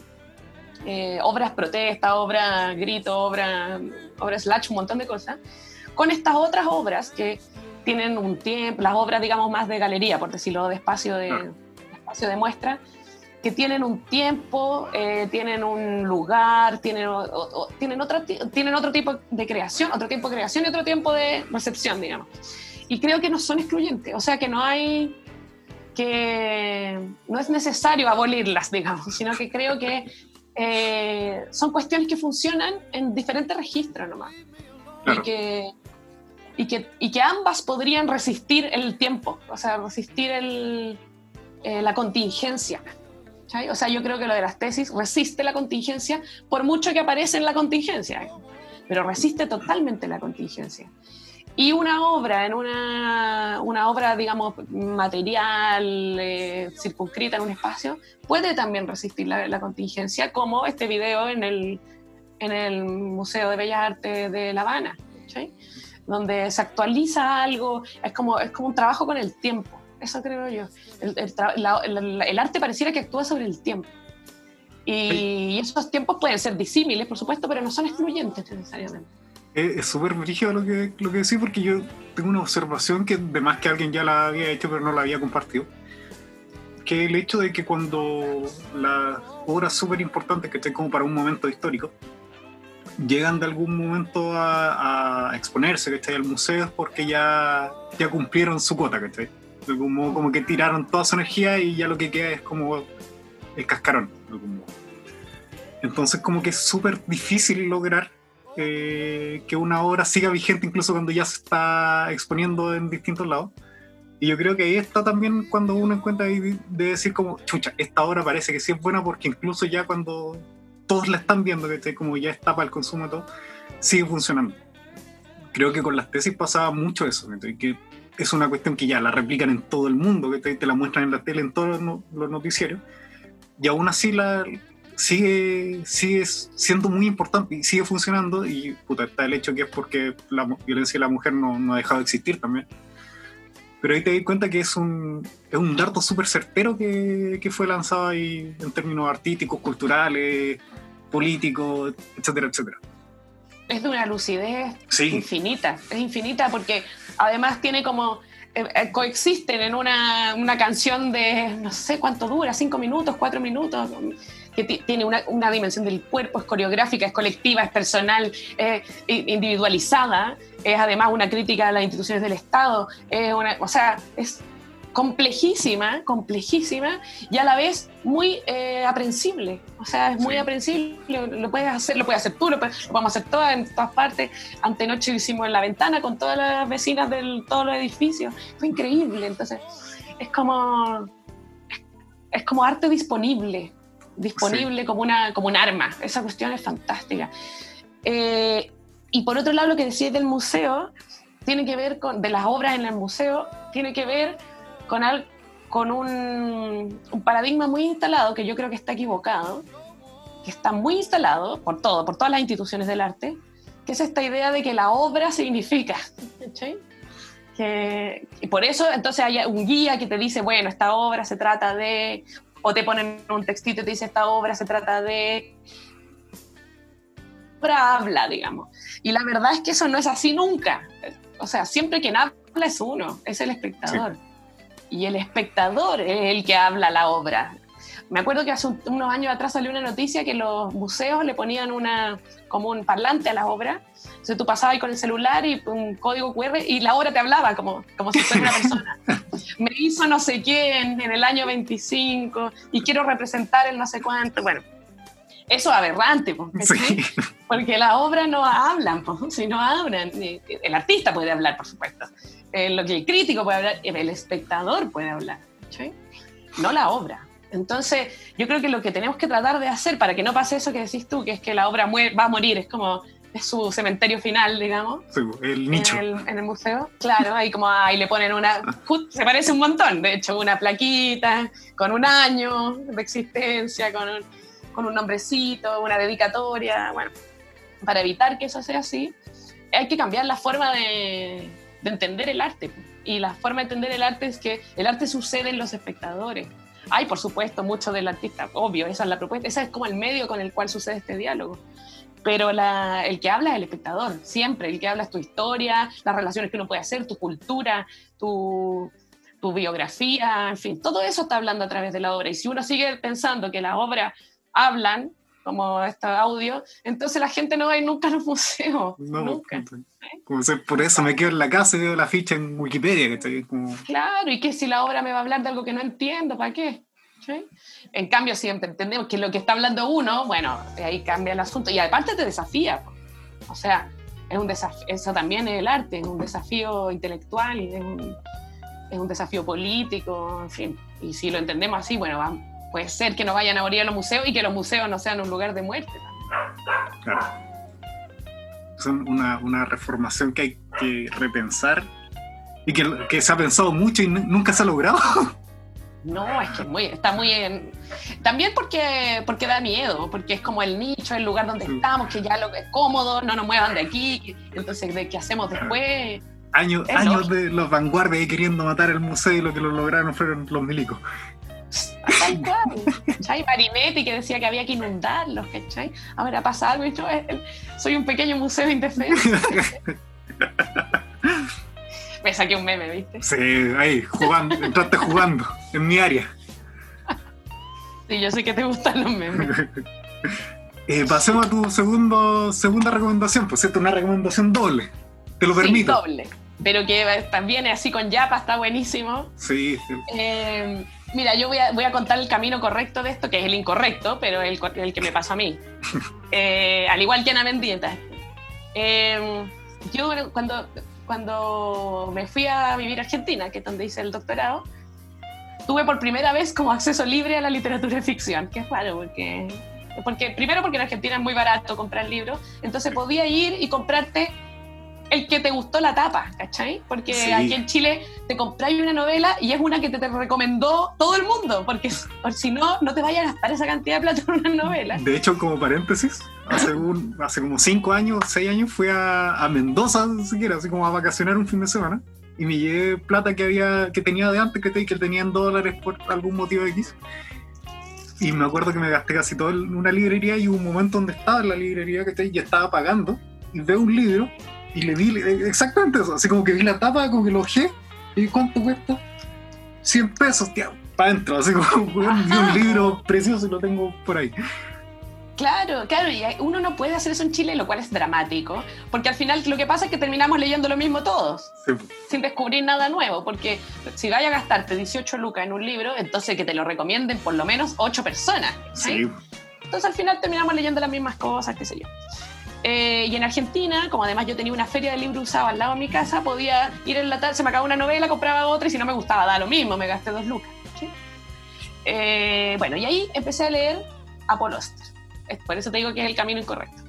Eh, obras protesta, obras grito, obras obra slash, un montón de cosas, con estas otras obras que tienen un tiempo, las obras, digamos, más de galería, por decirlo, de espacio de, espacio de muestra, que tienen un tiempo, eh, tienen un lugar, tienen, tienen, otro, tienen otro tipo de creación, otro tiempo de creación y otro tiempo de recepción, digamos. Y creo que no son excluyentes, o sea que no hay que no es necesario abolirlas, [LAUGHS] digamos, sino que creo que eh, son cuestiones que funcionan en diferentes registros nomás. Y, que, y, que, y que ambas podrían resistir el tiempo, o sea, resistir el, eh, la contingencia. O sea, yo creo que lo de las tesis resiste la contingencia por mucho que aparece en la contingencia, pero resiste totalmente la contingencia. Y una obra, en una, una obra, digamos, material, eh, circunscrita en un espacio, puede también resistir la, contingencia, como este video en el, en el Museo de Bellas Artes de La Habana, donde se actualiza algo, es como, es como un trabajo con el tiempo, eso creo yo. El, el, el arte pareciera que actúa sobre el tiempo. Y, esos tiempos pueden ser disímiles, por supuesto, pero no son excluyentes necesariamente
es súper brígido lo que, lo que decís porque yo tengo una observación que además que alguien ya la había hecho pero no la había compartido. Que el hecho de que cuando las obras súper importantes que estén como para un momento histórico llegan de algún momento a, a exponerse está al museo porque ya, ya cumplieron su cuota, que De algún modo como que tiraron toda su energía y ya lo que queda es como el cascarón, de algún modo. Entonces como que es súper difícil lograr eh, que una obra siga vigente incluso cuando ya se está exponiendo en distintos lados. Y yo creo que ahí está también cuando uno encuentra de decir como, chucha, esta obra parece que sí es buena porque incluso ya cuando todos la están viendo, que como ya está para el consumo y todo, sigue funcionando. Creo que con las tesis pasaba mucho eso, que es una cuestión que ya la replican en todo el mundo, que te, la muestran en la tele, en todos los noticiarios, y aún así la, sigue, sigue siendo muy importante y sigue funcionando y puta, está el hecho que es porque la violencia de la mujer no, no ha dejado de existir también. Pero ahí te das cuenta que es un, es un dardo súper certero que, que, fue lanzado ahí en términos artísticos, culturales, políticos, etcétera, etcétera.
Es de una lucidez infinita, es infinita porque además tiene como eh, eh, coexisten en una, una, canción de no sé cuánto dura, cinco minutos, cuatro minutos, que tiene una, una, dimensión del cuerpo, es coreográfica, es colectiva, es personal, es individualizada, es además una crítica a las instituciones del Estado, es una, o sea, es complejísima, complejísima y a la vez muy eh, aprensible. O sea, es muy aprensible, lo, puedes hacer, lo puedes hacer tú, lo, podemos hacer todas en todas partes. Antenoche lo hicimos en la ventana con todas las vecinas de todos los edificios. Fue increíble. Entonces, es como, es como arte disponible disponible como, una, como un arma. Esa cuestión es fantástica. Eh, y por otro lado, lo que decís del museo, tiene que ver con, de las obras en el museo, tiene que ver con, al, con un, un, paradigma muy instalado, que yo creo que está equivocado, que está muy instalado por todo, por todas las instituciones del arte, que es esta idea de que la obra significa. Que, y por eso entonces hay un guía que te dice, bueno, esta obra se trata de o te ponen un textito y te dice esta obra se trata de obra habla, digamos. Y la verdad es que eso no es así nunca. O sea, siempre quien habla es uno, es el espectador. Y el espectador es el que habla la obra. Me acuerdo que hace unos años atrás salió una noticia que los museos le ponían una, como un parlante a la obra. Entonces tú pasabas ahí con el celular y un código QR y la obra te hablaba como, como si fuera una persona. Me hizo no sé quién en el año 25 y quiero representar el no sé cuánto. Bueno, eso es aberrante, porque la obra no hablan, si no hablan, el artista puede hablar, por supuesto, eh, lo que el crítico puede hablar, el espectador puede hablar, no la obra. Entonces, yo creo que lo que tenemos que tratar de hacer para que no pase eso que decís tú, que es que la obra va a morir, es como es su cementerio final, digamos.
el nicho.
En el, museo. Claro, ahí como ahí le ponen una. Se parece un montón, de hecho, una plaquita con un año de existencia, con un, con un nombrecito, una dedicatoria. Bueno, para evitar que eso sea así, hay que cambiar la forma de, de entender el arte. Y la forma de entender el arte es que el arte sucede en los espectadores. Hay, por supuesto, mucho del artista, obvio, esa es la propuesta, esa es como el medio con el cual sucede este diálogo. Pero el que habla es el espectador, siempre. El que habla es tu historia, las relaciones que uno puede hacer, tu cultura, tu, tu biografía, en fin, todo eso está hablando a través de la obra. Y si uno sigue pensando que las obras hablan, como este audio, entonces la gente no va a ir nunca a los museos. [LAUGHS] nunca.
por eso me quedo en la casa y veo la ficha en Wikipedia. Que estoy
Claro, y que si la obra me va a hablar de algo que no entiendo, ¿para qué? En cambio, siempre entendemos que lo que está hablando uno, bueno, ahí cambia el asunto. Y aparte te desafía. O sea, es un desafío, eso también es el arte, es un desafío intelectual es un, es un desafío político, en fin. Y si lo entendemos así, bueno, puede ser que no vayan a morir a los museos y que los museos no sean un lugar de muerte. Claro.
Son una, una reformación que hay que repensar y que, que, se ha pensado mucho y nunca se ha logrado. [LAUGHS]
No, es que muy, está muy en... También porque, porque da miedo, porque es como el nicho, el lugar donde estamos, que ya lo es cómodo, no nos muevan de aquí, entonces ¿de qué hacemos después?
Años, años de los vanguardias queriendo matar el museo y lo que lo lograron fueron los milicos.
Tal cual, ¿cachai? Marinetti que decía que había que inundarlos, ¿cachai? Ahora pasa algo y yo soy un pequeño museo indefenso. Me saqué un meme, ¿viste?
Sí, ahí, jugando, entraste jugando, en mi área.
Sí, yo sé que te gustan los memes. [LAUGHS]
Eh, pasemos a tu segundo, segunda recomendación, pues es una recomendación doble. Te lo permito.
doble. Pero que también así con Yapa, está buenísimo.
Sí.
Eh, mira, yo voy a, voy a, contar el camino correcto de esto, que es el incorrecto, pero el, el que me pasó a mí. [LAUGHS] Eh, al igual que Ana Mendieta. yo cuando cuando me fui a vivir a Argentina, que es donde hice el doctorado, tuve por primera vez como acceso libre a la literatura de ficción, que es raro porque, porque primero porque en Argentina es muy barato comprar libros, entonces podía ir y comprarte el que te gustó la tapa, ¿cachai? Porque aquí en Chile te compráis una novela y es una que te, te recomendó todo el mundo, porque [LAUGHS] si no, no te vayas a gastar esa cantidad de plata en una novela.
De hecho, como paréntesis, hace, un, hace como cinco años, seis años, fui a, a Mendoza, siquiera, así como a vacacionar un fin de semana, y me llevé plata que había que tenía de antes, que, te, que tenían dólares por algún motivo X. Y me acuerdo que me gasté casi todo en una librería y hubo un momento donde estaba en la librería que te, ya estaba pagando y veo un libro y le di exactamente eso, así como que vi la tapa, como que lo ojé, y ¿cuánto cuesta? 100 pesos, tío, para adentro, así como [LAUGHS] un libro precioso y lo tengo por ahí.
Claro, claro, y uno no puede hacer eso en Chile, lo cual es dramático, porque al final lo que pasa es que terminamos leyendo lo mismo todos, sin descubrir nada nuevo, porque si vaya a gastarte 18 lucas en un libro, entonces que te lo recomienden por lo menos 8 personas. Sí. Entonces al final terminamos leyendo las mismas cosas, qué sé yo. Eh, y en Argentina, como además yo tenía una feria de libros usados al lado de mi casa, podía ir en la tarde, se me acababa una novela, compraba otra y si no me gustaba, da lo mismo, me gasté dos lucas. Eh, bueno, y ahí empecé a leer a Paul Por eso te digo que es el camino incorrecto.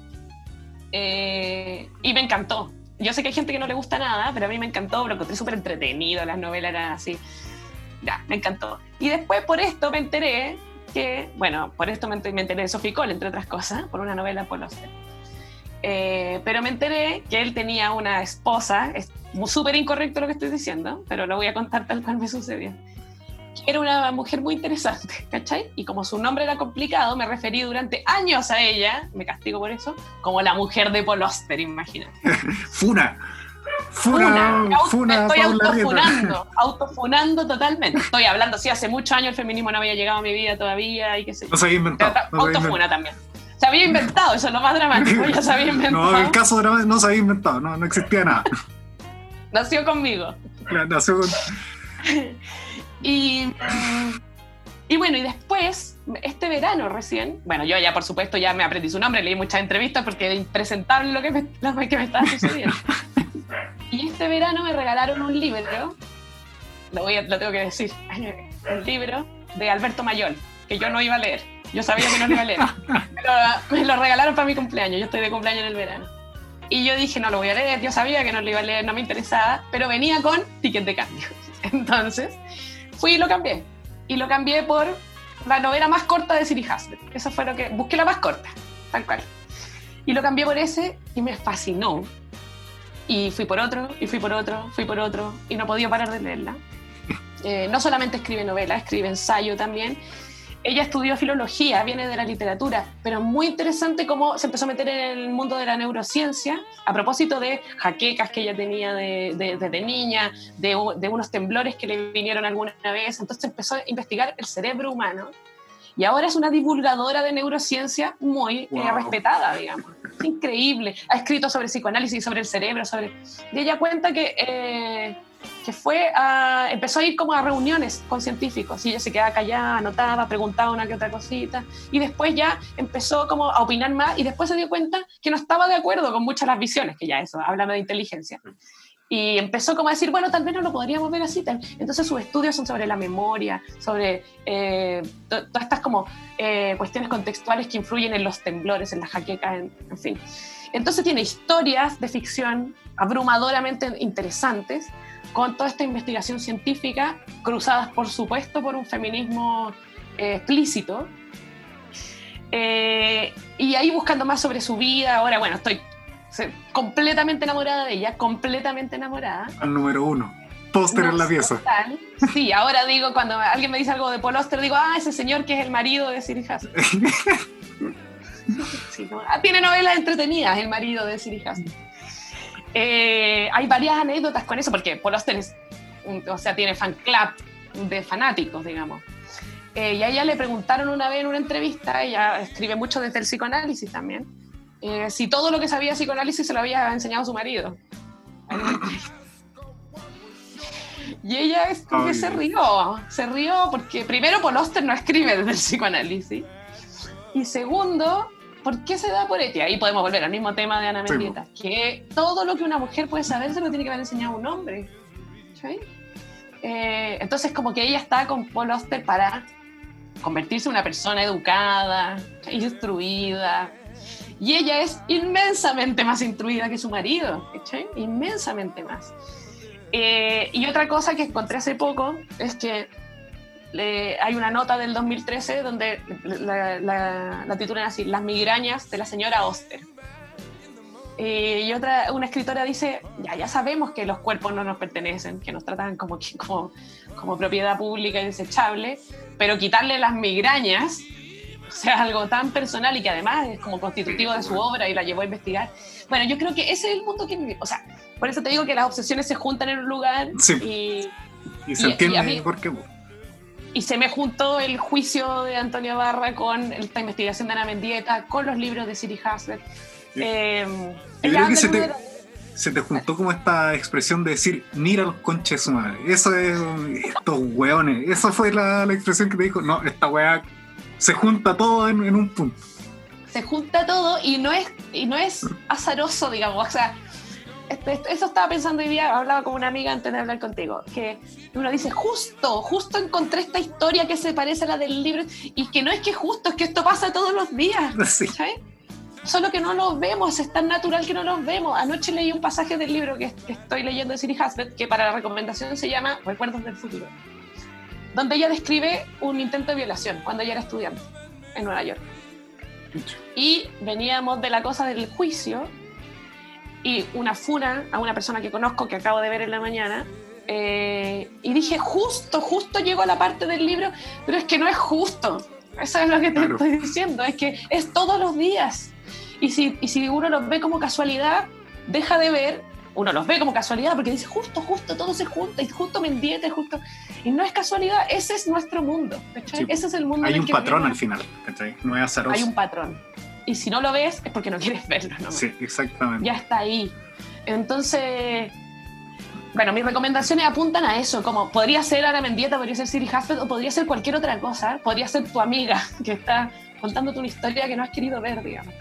Eh, y me encantó. Yo sé que hay gente que no le gusta nada, pero a mí me encantó, lo encontré súper entretenido, las novelas eran así. Ya, me encantó. Y después por esto me enteré que, bueno, por esto me, enteré de Sophie Cole, entre otras cosas, por una novela de Paul eh, pero me enteré que él tenía una esposa, es súper incorrecto lo que estoy diciendo, pero lo voy a contar tal cual me sucedió. Era una mujer muy interesante, ¿cachai? Y como su nombre era complicado, me referí durante años a ella, me castigo por eso, como la mujer de Poloster, imagínate. [LAUGHS]
Funa. Funa,
funa, estoy autofunando, autofunando totalmente. Estoy hablando, sí, hace muchos años el feminismo no había llegado a mi vida todavía y qué sé yo.
No se había inventado.
autofuna también. Se había inventado, eso es lo más dramático, [LAUGHS] ya se había inventado.
No, el caso de no se había inventado, no, no existía nada.
Nació conmigo.
nació con... [LAUGHS]
y, y bueno, y después, este verano recién, bueno, yo ya por supuesto ya me aprendí su nombre, leí muchas entrevistas porque era impresentable lo que me, lo que me estaba sucediendo. [LAUGHS] y este verano me regalaron un libro, lo, voy a, lo tengo que decir, un libro de Alberto Mayol, que yo no iba a leer yo sabía que no lo iba a leer. me lo regalaron para mi cumpleaños. Yo estoy de cumpleaños en el verano. Y yo dije, no lo voy a leer. Yo sabía que no lo iba a leer, no me interesaba. Pero venía con ticket de cambio. [LAUGHS] Entonces, fui y lo cambié. Y lo cambié por la novela más corta de Siri Haslett. Eso fue lo que. Busqué la más corta, tal cual. Y lo cambié por ese y me fascinó. Y fui por otro, y fui por otro, fui por otro, y no podía parar de leerla. Eh, no solamente escribe novela, escribe ensayo también ella estudió filología, viene de la literatura, pero muy interesante cómo se empezó a meter en el mundo de la neurociencia a propósito de jaquecas que ella tenía desde de, niña, de, unos temblores que le vinieron alguna vez. Entonces empezó a investigar el cerebro humano y ahora es una divulgadora de neurociencia muy eh, respetada, digamos. Es increíble. Ha escrito sobre psicoanálisis, sobre el cerebro, sobre... Y ella cuenta que... Eh, que fue a, empezó a ir como a reuniones con científicos y ella se quedaba callada, anotaba, preguntaba una que otra cosita y después ya empezó como a opinar más y después se dio cuenta que no estaba de acuerdo con muchas de las visiones, que ya eso, hablando de inteligencia. Y empezó como a decir, bueno, tal vez no lo podríamos ver así. Entonces sus estudios son sobre la memoria, sobre eh, todas estas como eh, cuestiones contextuales que influyen en los temblores, en las jaquecas, en, en fin. Entonces tiene historias de ficción abrumadoramente interesantes con toda esta investigación científica, cruzadas por supuesto por un feminismo eh, explícito. Eh, y ahí buscando más sobre su vida, ahora bueno, estoy completamente enamorada de ella, completamente enamorada.
Al número uno, póster en la pieza.
Sí, ahora digo, cuando alguien me dice algo de Paul digo, ah, ese señor que es el marido de Siri Haslett. [LAUGHS] Ah, tiene novelas entretenidas, el marido de Siri Haslett. Eh, hay varias anécdotas con eso, porque Paul Auster o sea, tiene fan club de fanáticos, digamos. Eh, y a ella le preguntaron una vez en una entrevista, ella escribe mucho desde el psicoanálisis también, eh, si todo lo que sabía de psicoanálisis se lo había enseñado su marido. [LAUGHS] Y ella es que se rió, se rió porque primero Paul Auster no escribe desde el psicoanálisis y segundo ¿Por qué se da por esto? ahí podemos volver al mismo tema de Ana Mendieta, que todo lo que una mujer puede saber se lo tiene que haber enseñado un hombre. Eh, entonces, como que ella está con Paul Oster para convertirse en una persona educada, instruida. Y ella es inmensamente más instruida que su marido, inmensamente más. Eh, y otra cosa que encontré hace poco es que hay una nota del 2013 donde la, la, titulan así, Las migrañas de la señora Oster. y otra, una escritora dice, ya, ya sabemos que los cuerpos no nos pertenecen, que nos tratan como, como, como propiedad pública y desechable, pero quitarle las migrañas, o sea, algo tan personal y que además es como constitutivo de su obra y la llevó a investigar. Bueno, yo creo que ese es el mundo que vive. O sea, por eso te digo que las obsesiones se juntan en un lugar y,
y se entiende por qué
y se me juntó el juicio de Antonio Barra con esta investigación de Ana Mendieta, con los libros de Siri Haslett.
Eh, creo que se te, juntó como esta expresión de decir, mira los conches su madre. Eso es, estos hueones. Esa fue la, expresión que te dijo, no, esta hueá se junta todo en, en, un punto.
Se junta todo y no es, y no es azaroso, digamos. O sea, eso estaba pensando hoy día, hablaba con una amiga antes de hablar contigo, que uno dice, justo, justo encontré esta historia que se parece a la del libro, y que no es que justo, es que esto pasa todos los días. [LAUGHS] Solo que no lo vemos, es tan natural que no lo vemos. Anoche leí un pasaje del libro que, estoy leyendo de Siri Haslett, que para la recomendación se llama Recuerdos del futuro, donde ella describe un intento de violación cuando ella era estudiante en Nueva York. Y veníamos de la cosa del juicio y una funa a una persona que conozco que acabo de ver en la mañana. Eh, y dije, justo, justo llego a la parte del libro, pero es que no es justo. Eso es lo que te estoy diciendo, es que es todos los días. Y si, y si uno los ve como casualidad, deja de ver, uno los ve como casualidad porque dice, justo, justo, todo se junta, y justo me entiende, justo. Y no es casualidad, ese es nuestro mundo. ese es el mundo.
Hay un patrón al final, no es azaroso.
Hay un patrón y si no lo ves es porque no quieres [LAUGHS] verlo, ¿no?
Sí, exactamente.
Ya está ahí. Entonces, bueno, mis recomendaciones apuntan a eso, como podría ser Ana Mendieta, podría ser Siri Haslett o podría ser cualquier otra cosa, podría ser tu amiga [LAUGHS] que está contándote una historia que no has querido ver, digamos.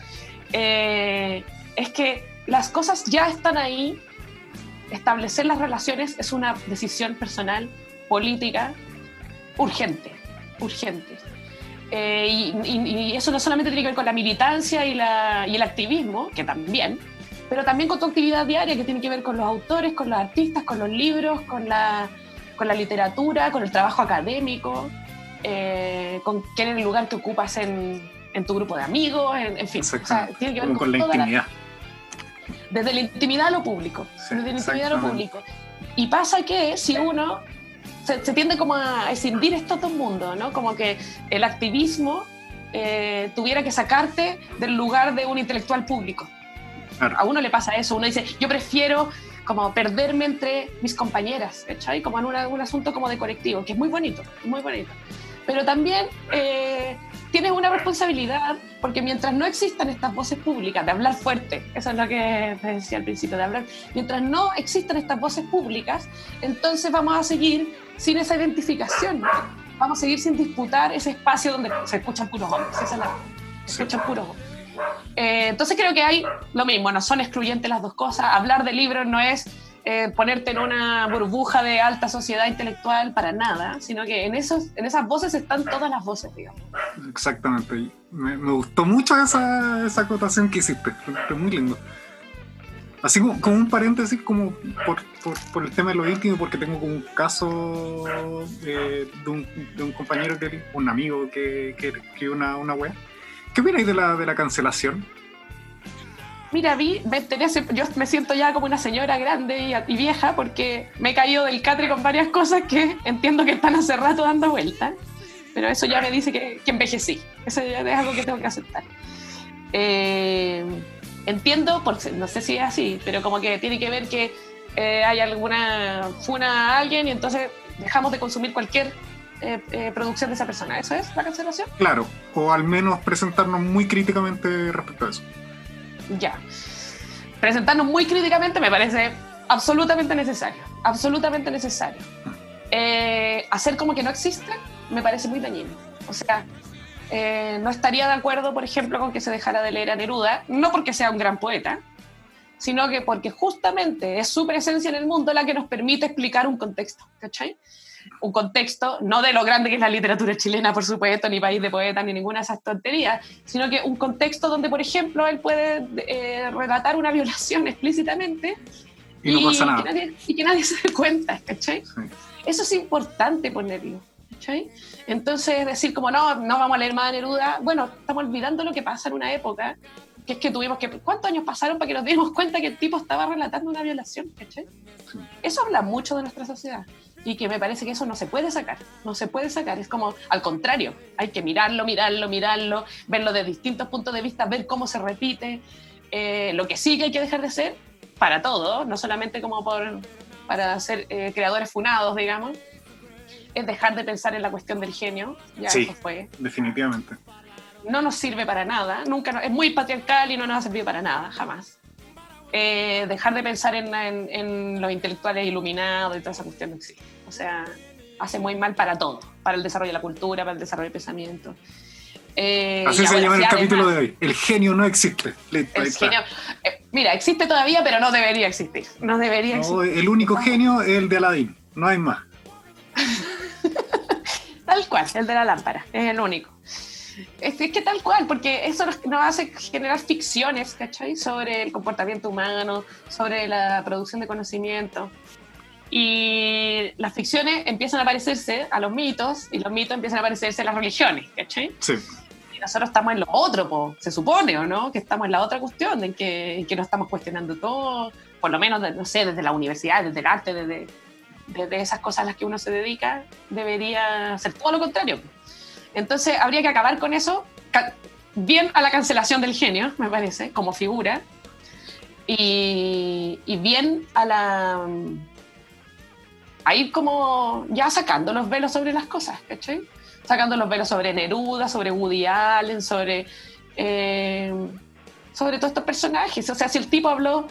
Eh, es que las cosas ya están ahí, establecer las relaciones es una decisión personal, política, urgente, urgente. Eh, y, eso no solamente tiene que ver con la militancia y, la, y el activismo, que también, pero también con tu actividad diaria, que tiene que ver con los autores, con los artistas, con los libros, con la, con la literatura, con el trabajo académico, eh, con quién es el lugar que ocupas en, en tu grupo de amigos, en, fin.
tiene que ver con, la intimidad.
desde la intimidad a lo público. desde la intimidad a lo público. Y pasa que si uno se, tiende como a escindir estos dos mundos, ¿no? Como que el activismo eh, tuviera que sacarte del lugar de un intelectual público. A uno le pasa eso, uno dice, yo prefiero como perderme entre mis compañeras, ¿cachai? Como en un asunto como de colectivo, que es muy bonito, muy bonito. Pero también eh, tienes una responsabilidad, porque mientras no existan estas voces públicas, de hablar fuerte, eso es lo que decía al principio, de hablar, mientras no existan estas voces públicas, entonces vamos a seguir sin esa identificación, vamos a seguir sin disputar ese espacio donde se escuchan puros hombres, esa es la, se escuchan puros hombres. Eh, entonces creo que hay lo mismo, no son excluyentes las dos cosas, hablar de libros no es eh, ponerte en una burbuja de alta sociedad intelectual para nada, sino que en, esos, en esas voces están todas las voces, digamos.
Exactamente. Me, me gustó mucho esa, esa acotación que hiciste, fue muy lindo. Así como, como, un paréntesis, como por, por, por, el tema de lo íntimo, porque tengo como un caso eh, de, un, de, un, compañero, que, un amigo que, que escribió una, una web. ¿Qué opináis de la, de la cancelación?
Mira, vi, me, yo me siento ya como una señora grande y, y, vieja porque me he caído del catre con varias cosas que entiendo que están hace rato dando vueltas, pero eso ya me dice que, que, envejecí. Eso ya es algo que tengo que aceptar. Eh, entiendo, porque no sé si es así, pero como que tiene que ver que eh, hay alguna funa a alguien y entonces dejamos de consumir cualquier eh, eh, producción de esa persona. ¿Eso es la cancelación?
Claro, o al menos presentarnos muy críticamente respecto a eso.
Ya. Presentarnos muy críticamente me parece absolutamente necesario. Absolutamente necesario. Eh, hacer como que no existe me parece muy dañino. O sea, no estaría de acuerdo, por ejemplo, con que se dejara de leer a Neruda, no porque sea un gran poeta, sino que porque justamente es su presencia en el mundo la que nos permite explicar un contexto, ¿cachai? un contexto, no de lo grande que es la literatura chilena, por supuesto, ni país de poetas, ni ninguna de esas tonterías, sino que un contexto donde, por ejemplo, él puede eh, relatar una violación [LAUGHS] explícitamente
y, no pasa nada.
Que nadie, y que nadie se dé cuenta, ¿cachai? Sí. Eso es importante ponerlo. ¿cachai? Entonces, decir como no, no vamos a leer más a Neruda, bueno, estamos olvidando lo que pasa en una época que es que tuvimos que. ¿Cuántos años pasaron para que nos diéramos cuenta que el tipo estaba relatando una violación? ¿cachai? Sí. Eso habla mucho de nuestra sociedad y que me parece que eso no se puede sacar, no se puede sacar, es como al contrario, hay que mirarlo, mirarlo, mirarlo, verlo de distintos puntos de vista, ver cómo se repite, eh, lo que sí que hay que dejar de ser para todo, no solamente como por, para ser eh, creadores funados, digamos, es dejar de pensar en la cuestión del genio, ya
sí,
eso fue.
definitivamente.
No nos sirve para nada, nunca, es muy patriarcal y no nos ha servido para nada, jamás. Eh, dejar de pensar en, en, en, los intelectuales iluminados y toda esa cuestión no existe. O sea, hace muy mal para todo, para el desarrollo de la cultura, para el desarrollo del pensamiento.
Eh, Así se llama el capítulo de hoy. El genio no existe. Listo,
el genio, eh, mira, existe todavía, pero no debería existir. No debería
no,
existir.
El único genio es el de Aladdin. No hay más. [LAUGHS]
Tal cual, el de la lámpara. Es el único. Es, es, que tal cual, porque eso nos, nos, hace generar ficciones, ¿cachai? Sobre el comportamiento humano, sobre la producción de conocimiento. Y las ficciones empiezan a parecerse a los mitos y los mitos empiezan a parecerse a las religiones, ¿cachai?
Sí.
Y nosotros estamos en lo otro, po, se supone, ¿o no? Que estamos en la otra cuestión, en que, en que nos estamos cuestionando todo, por lo menos, no sé, desde la universidad, desde el arte, desde, desde esas cosas a las que uno se dedica, debería hacer todo lo contrario. Entonces habría que acabar con eso, bien a la cancelación del genio, me parece, como figura, y, y bien a la a ir como ya sacando los velos sobre las cosas, ¿cachai? Sacando los velos sobre Neruda, sobre Woody Allen, sobre, eh, sobre todos estos personajes. O sea, si el tipo habló,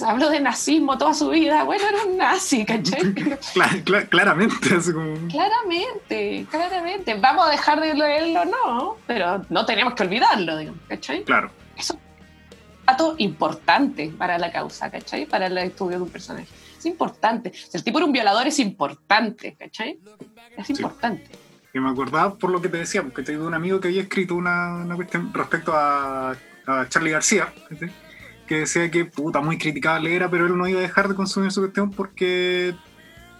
habló de nazismo toda su vida, bueno, era un nazi, ¿cachai? [LAUGHS]
Clar, clar, claramente. Así como...
Claramente, claramente. Vamos a dejar de leerlo, no, pero no tenemos que olvidarlo, digamos, ¿cachai?
Claro.
Eso es un dato importante para la causa, ¿cachai? Para el estudio de un personaje. Es importante. Si el tipo era un violador, es importante, ¿cachai? Es importante. Sí.
Que me acordaba por lo que te decía, porque tengo un amigo que había escrito una, una cuestión respecto a, a Charlie García, ¿sí? Que decía que puta, muy criticable era, pero él no iba a dejar de consumir su cuestión porque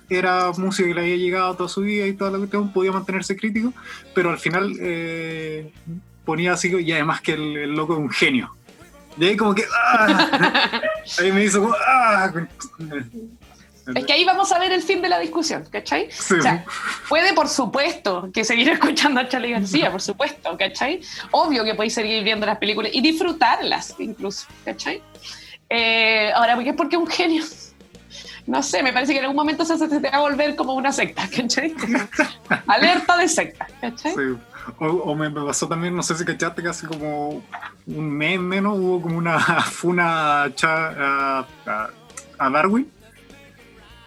era música que le había llegado toda su vida y toda la cuestión, podía mantenerse crítico, pero al final eh, ponía así, y además que el, el loco es un genio. Y ahí como que... ¡ah! [LAUGHS] ahí me hizo como... ¡ah!
Es que ahí vamos a ver el fin de la discusión, ¿cachai?
Sí.
O sea, puede, por supuesto, que seguir [LAUGHS] escuchando a Charlie García, por supuesto, ¿cachai? Obvio que podéis seguir viendo las películas y disfrutarlas incluso, ¿cachai? Eh, ahora, ¿por qué es porque es un genio? no sé, me parece que en algún momento se, te va a volver como una secta, ¿cachai? [LAUGHS] Alerta de secta, ¿cachai? Sí.
O, me, pasó también, no sé si cachaste, que hace como un mes menos hubo como una [LAUGHS] funa a, a, Darwin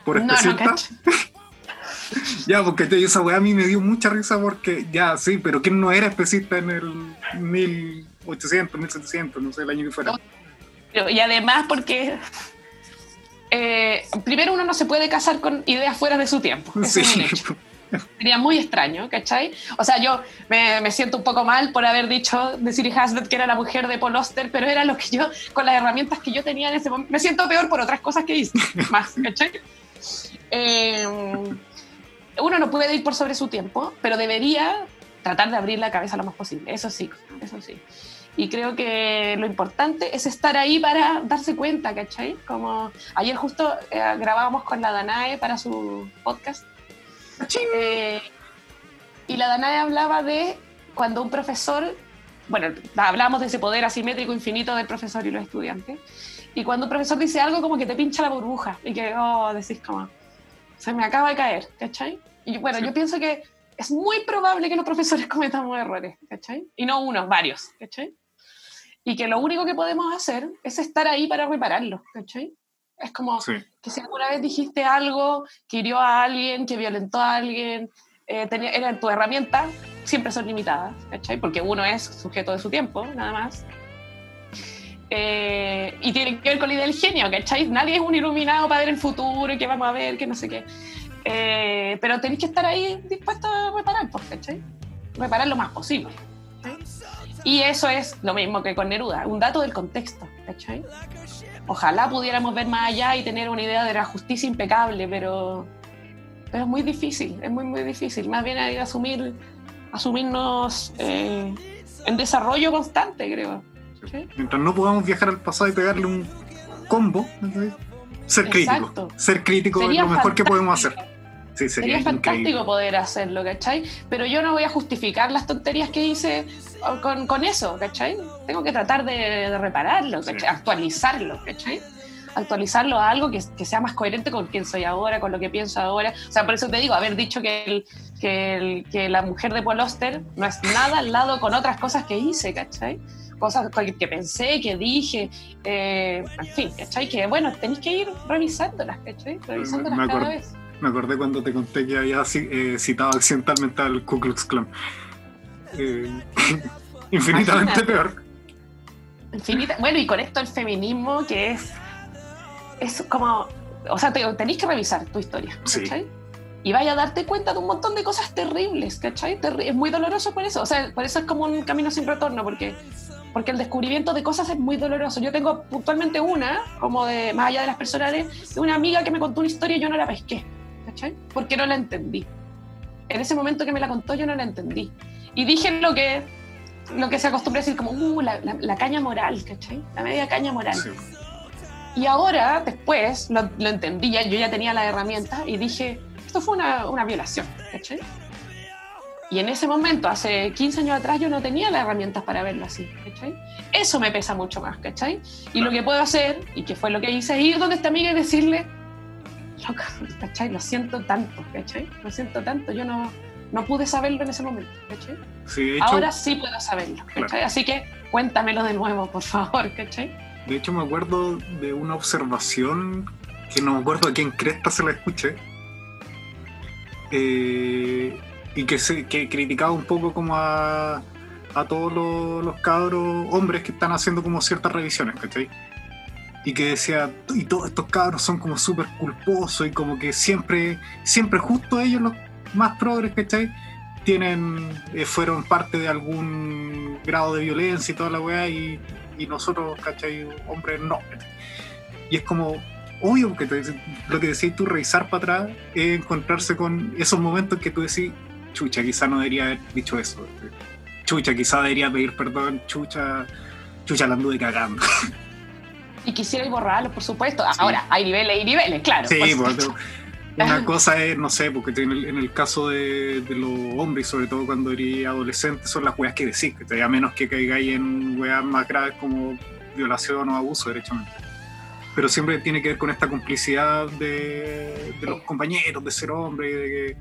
por especialista. [LAUGHS] ya, porque esa weá a mí me dio mucha risa porque, ya, sí, pero ¿quién no era especista en el 1800, 1700, no sé, el año que fuera?
Y además porque eh, primero uno no se puede casar con ideas fuera de su tiempo. [LAUGHS] sí. Sería muy extraño, ¿cachai? O sea, yo me, siento un poco mal por haber dicho de Siri Hasbeth que era la mujer de Paul Oster, pero era lo que yo, con las herramientas que yo tenía en ese momento, me siento peor por otras cosas que hice, [LAUGHS] más, ¿cachai? Eh, uno no puede ir por sobre su tiempo, pero debería tratar de abrir la cabeza lo más posible, eso sí, eso sí. Y creo que lo importante es estar ahí para darse cuenta, ¿cachai? Como ayer justo eh, grabábamos con la Danae para su podcast. Eh, y la Danae hablaba de cuando un profesor, bueno, hablamos de ese poder asimétrico infinito del profesor y los estudiantes, y cuando un profesor dice algo como que te pincha la burbuja y que, oh, decís como, se me acaba de caer, ¿cachai? Y bueno, yo pienso que es muy probable que los profesores [LAUGHS] cometamos errores, ¿cachai? Y no unos, varios, ¿cachai? Y que lo único que podemos hacer es estar ahí para repararlo, ¿cachai? Es como que si alguna vez dijiste algo que hirió a alguien, que violentó a alguien, eh, tenía, era tu herramienta, siempre son limitadas, ¿cachai? Porque uno es sujeto de su tiempo, nada más. Eh, y tiene que ver con la idea del genio, ¿cachai? Nadie es un iluminado para ver el futuro y que vamos a ver, que no sé qué. Eh, pero tenéis que estar ahí dispuesto a reparar, pues, ¿cachai? Reparar lo más posible. Y eso es lo mismo que con Neruda, un dato del contexto, ¿cachai? Ojalá pudiéramos ver más allá y tener una idea de la justicia impecable, pero, pero es muy difícil, es muy, muy difícil. Más bien hay que asumir, asumirnos eh, en desarrollo constante, creo.
Mientras no podamos viajar al pasado y pegarle un combo, ser crítico. Ser crítico es lo mejor que podemos hacer.
Sí, sería, fantástico poder hacerlo, ¿cachai? Pero yo no voy a justificar las tonterías que hice con, con eso, ¿cachai? Tengo que tratar de, repararlo, actualizarlo, ¿cachai? actualizarlo a algo que, que, sea más coherente con quien soy ahora, con lo que pienso ahora. O sea, por eso te digo, haber dicho que, el, que, el, que la mujer de Paul Oster no es nada al lado con otras cosas que hice, ¿cachai? Cosas que pensé, que dije, eh, en fin, ¿cachai? Que bueno, tenéis que ir revisándolas, ¿cachai? Revisándolas cada vez.
Me acordé cuando te conté que había eh, citado accidentalmente al Ku Klux Klan. Eh, [LAUGHS] infinitamente peor.
bueno, y con esto el feminismo, que es, es como, o sea, tenéis que revisar tu historia, ¿cachai? Y vaya a darte cuenta de un montón de cosas terribles, ¿cachai? es muy doloroso por eso, o sea, por eso es como un camino sin retorno, porque, porque el descubrimiento de cosas es muy doloroso. Yo tengo puntualmente una, como de, más allá de las personales, de una amiga que me contó una historia y yo no la pesqué. ¿cachai? Porque no la entendí. En ese momento que me la contó yo no la entendí. Y dije lo que, lo que se acostumbra a decir como, uh, la, caña moral, ¿cachai? La media caña moral. Y ahora, después, lo, lo, entendí, ya, yo ya tenía la herramienta y dije, esto fue una, una violación, ¿cachai? Y en ese momento, hace 15 años atrás, yo no tenía las herramientas para verlo así, ¿cachai? Eso me pesa mucho más, ¿cachai? Y lo que puedo hacer, y que fue lo que hice, es ir donde esta amiga y decirle, loca, ¿cachai? Lo siento tanto, ¿cachai? Lo siento tanto, yo no, no pude saberlo en ese momento, ¿cachai? Ahora sí puedo saberlo, ¿cachai? Así que cuéntamelo de nuevo, por favor, ¿cachai?
De hecho, me acuerdo de una observación que no me acuerdo a quién Cresta se la escuché. Eh, y que, se, que criticaba un poco como a, a todos los, los cabros hombres que están haciendo como ciertas revisiones, ¿cachai? y que decía, y todos estos cabros son como súper culposos y como que siempre, siempre justo ellos los más progres, ¿cachai? Tienen, eh, fueron parte de algún grado de violencia y toda la weá y, y nosotros, ¿cachai? Hombres no. Y es como, obvio, que lo que decís tú, revisar para atrás, es encontrarse con esos momentos que tú decís, chucha, quizá no debería haber dicho eso. Chucha, quizá debería pedir perdón, chucha, chucha la anduve cagando.
y quisiera borrarlo, por supuesto. Ahora, hay niveles y niveles, claro. Sí,
pues, una cosa es, no sé, porque en el, caso de, los hombres, sobre todo cuando eres adolescente, son las weas que decís, a menos que caigáis en weas más graves como violación o abuso, derechamente. Pero siempre tiene que ver con esta complicidad de, de los compañeros, de ser hombre, de que,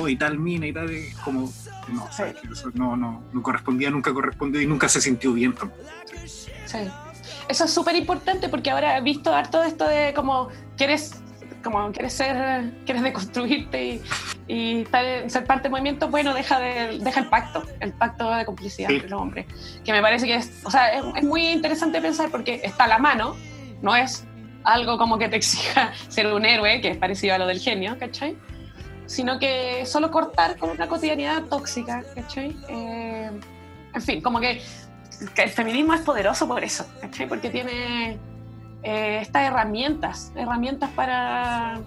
oh, y tal mina y tal, y como, no, ¿sabes? Eso no, no, no correspondía, nunca correspondió y nunca se sintió bien tampoco.
Sí. Eso es súper importante porque ahora he visto harto de esto de como quieres como quieres ser, quieres deconstruirte y, y estar- ser parte del movimiento, bueno, deja, de, deja el pacto, el pacto de complicidad
Sí.
entre los hombres. Que me parece que es, o sea, es, es muy interesante pensar porque está a la mano, no es algo como que te exija [LAUGHS] ser un héroe, que es parecido a lo del genio, ¿cachai? Sino que solo cortar con una cotidianidad tóxica, ¿cachai? Eh, en fin, como que, que el feminismo es poderoso por eso, ¿cachai? Porque tiene eh, estas herramientas, herramientas para,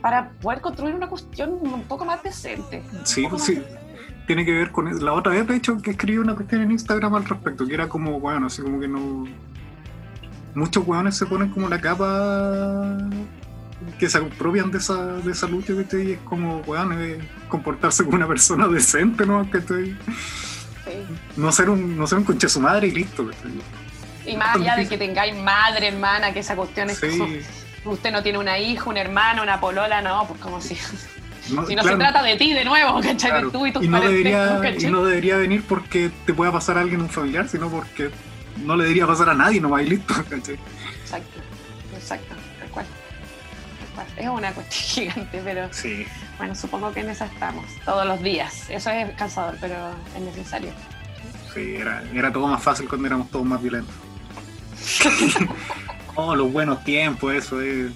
para poder construir una cuestión un poco más decente.
Sí, sí. Tiene que ver con eso. La otra vez, de hecho, que escribí una cuestión en Instagram al respecto, que era como, bueno, así como que no. Muchos weones se ponen como la capa que se apropian de esa, de esa lucha, que Y es como, weón, comportarse como una persona decente, ¿no? Que
sí.
no ser un, no ser un conche su madre y listo, ¿cachai?
Y más allá de que tengáis madre, hermana, que esa cuestión es
Sí.
usted no tiene una hija, un hermano, una polola, no, pues como si,
No,
si no
claro,
se trata de ti de nuevo, ¿cachai?
claro.
Tú y tus
Y no, debería, y no debería venir porque te pueda pasar a alguien un familiar, sino porque no le debería pasar a nadie, no y listo, [LAUGHS] ¿cachai?
Exacto, exacto, tal cual. Tal cual. Es una cuestión [LAUGHS] gigante, pero
Sí.
bueno, supongo que en esa estamos, todos los días. Eso es cansador, pero es necesario.
Sí, era, era todo más fácil cuando éramos todos más violentos. [LAUGHS] oh, los buenos tiempos, eso es.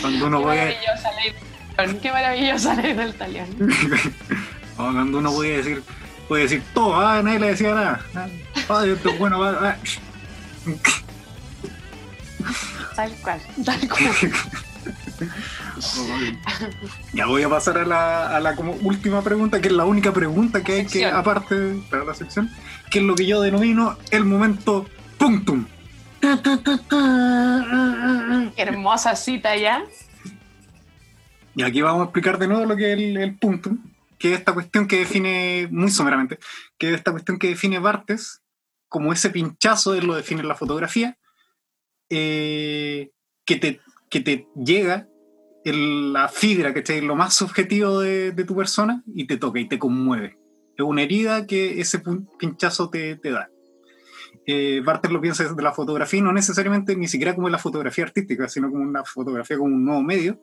cuando uno
Qué
puede.
Qué maravillosa ley del talión.
oh, cuando uno puede decir, puede decir todo, ah, nadie le decía nada. Ah, es bueno, ah, ah.
Tal cual, tal cual. [LAUGHS]
Ya voy a pasar a la, a la como última pregunta, que es la única pregunta que hay que, aparte para la sección, que es lo que yo denomino el momento punctum.
Qué hermosa cita ya.
Y aquí vamos a explicar de nuevo lo que es el, el punctum, que es esta cuestión que define, muy someramente, que es esta cuestión que define Bartes como ese pinchazo, él lo define en la fotografía, eh, que, te, que te llega en la fibra, que lo más subjetivo de, de tu persona y te toca y te conmueve. Es una herida que ese pinchazo te, te da. Eh, Bartes lo piensa desde la fotografía, no necesariamente ni siquiera como la fotografía artística, sino como una fotografía como un nuevo medio,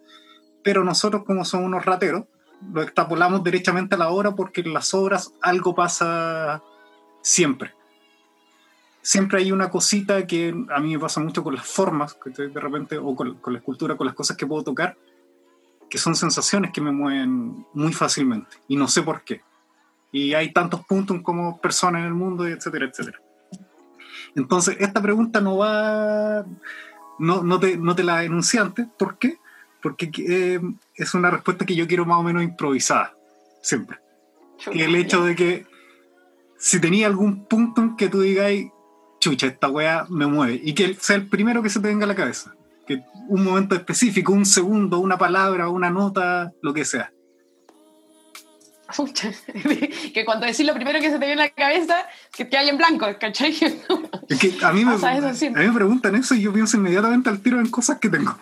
pero nosotros como somos unos rateros, lo extrapolamos derechamente a la obra porque en las obras algo pasa siempre. Siempre hay una cosita que a mí me pasa mucho con las formas, que de repente, o con, con la escultura, con las cosas que puedo tocar, que son sensaciones que me mueven muy fácilmente y no sé por qué. Y hay tantos puntos como personas en el mundo, etcétera, etcétera. Entonces, esta pregunta no va, no, no, te, no te la enuncié antes, ¿por qué? Porque eh, es una respuesta que yo quiero más o menos improvisada, siempre. Que el hecho de que si tenía algún punto en que tú digáis, chucha, esta weá me mueve, y que sea el primero que se te venga a la cabeza. Que un momento específico, un segundo, una palabra, una nota, lo que sea.
Pucha, [LAUGHS] que cuando decís lo primero que se te viene a la cabeza, que te hay en blanco, ¿cachai?
Es que a [LAUGHS] me, mí me preguntan eso y yo pienso inmediatamente al tiro en cosas que tengo.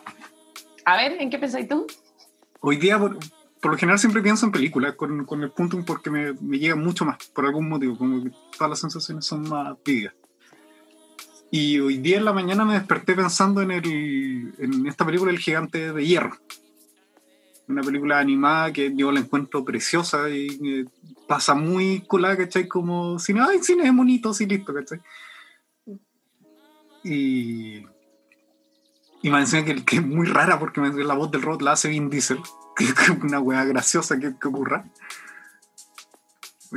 A ver, ¿en qué pensáis tú?
Hoy día, por, por lo general, siempre pienso en películas con, con el punto porque me, me llega mucho más, por algún motivo, como que todas las sensaciones son más vidas. Y hoy día en la mañana me desperté pensando en, el, en esta película El Gigante de Hierro. Una película animada que yo la encuentro preciosa y pasa muy colada, ¿cachai? Como cine, ay, cine es bonito, sí, listo, ¿cachai? Y, y me encima que, es muy rara porque la voz del robot la hace Vin Diesel, [LAUGHS] una wea graciosa que, que ocurra.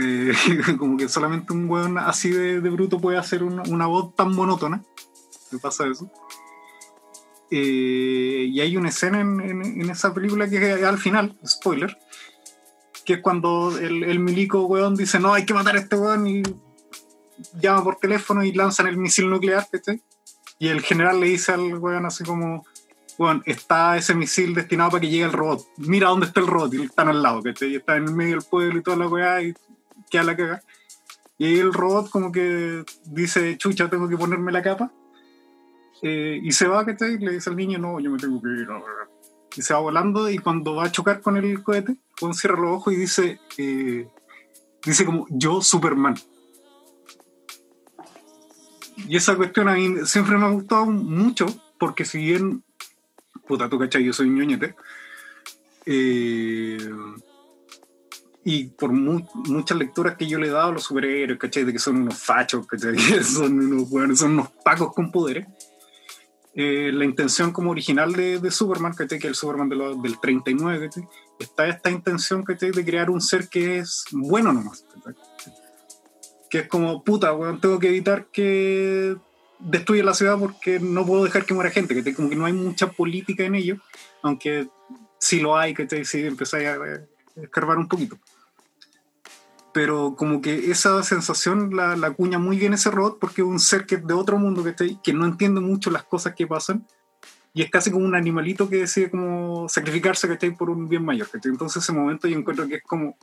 Eh, [LAUGHS] como que solamente un weón así de, bruto puede hacer una, voz tan monótona. Me pasa eso. Eh, y hay una escena en, esa película que es al final, spoiler, que es cuando el, el milico weón dice, no, hay que matar a este weón y llama por teléfono y lanzan el misil nuclear, ¿cachai? Y el general le dice al weón así como, weón, está ese misil destinado para que llegue el robot. Mira dónde está el robot y están al lado, ¿cachai? Y está en el medio del pueblo y toda la weá y queda la caga. Y ahí el robot como que dice, chucha, tengo que ponerme la capa. Eh, y se va, ¿cachai? Y le dice al niño, no, yo me tengo que ir ahora. Y se va volando y cuando va a chocar con el cohete, Juan cierra los ojos y dice, eh, dice como, yo Superman. Y esa cuestión a mí siempre me ha gustado mucho, porque si bien, puta, tú cachai, yo soy ñoñete, eh, y por muchas lecturas que yo le he dado a los superhéroes, ¿cachai? De que son unos fachos, ¿cachai? [LAUGHS] Son unos, bueno, son unos pacos con poderes. Eh, la intención como original de, de Superman, ¿cachai? Que el Superman de del 39, ¿cachai? Está esta intención, ¿cachai? De crear un ser que es bueno nomás, ¿cachai? Que es como, puta, bueno, tengo que evitar que destruya la ciudad porque no puedo dejar que muera gente, ¿cachai? Como que no hay mucha política en ello, aunque sí lo hay, ¿cachai? Sí empezáis a escarbar un poquito pero como que esa sensación la, la acuña muy bien ese robot porque es un ser que de otro mundo que, que no entiende mucho las cosas que pasan y es casi como un animalito que decide como sacrificarse por un bien mayor. Entonces ese momento yo encuentro que es como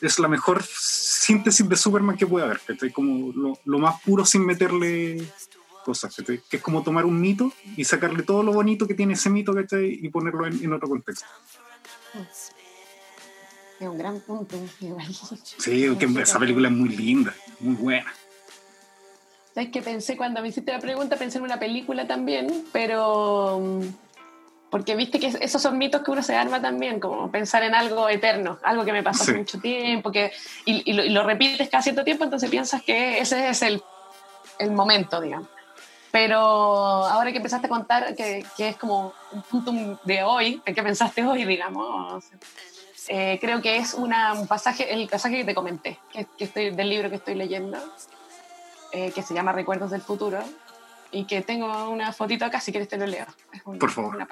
es la mejor síntesis de Superman que puede haber, como lo, lo, más puro sin meterle cosas, que es como tomar un mito y sacarle todo lo bonito que tiene ese mito y ponerlo en, en otro contexto.
Es un gran punto.
Sí, que esa película es muy linda, muy buena.
¿Sabes que pensé cuando me hiciste la pregunta? Pensé en una película también, pero. Porque viste que esos son mitos que uno se arma también, como pensar en algo eterno, algo que me pasó hace mucho tiempo, que, y, lo, repites cada cierto tiempo, entonces piensas que ese es el, el momento, digamos. Pero ahora que empezaste a contar que, que, es como un punto de hoy, en que pensaste hoy, digamos, eh, creo que es una, un pasaje, el pasaje que te comenté, que, estoy, del libro que estoy leyendo, eh, que se llama Recuerdos del Futuro, y que tengo una fotito acá, si quieres te lo leo.
Por favor.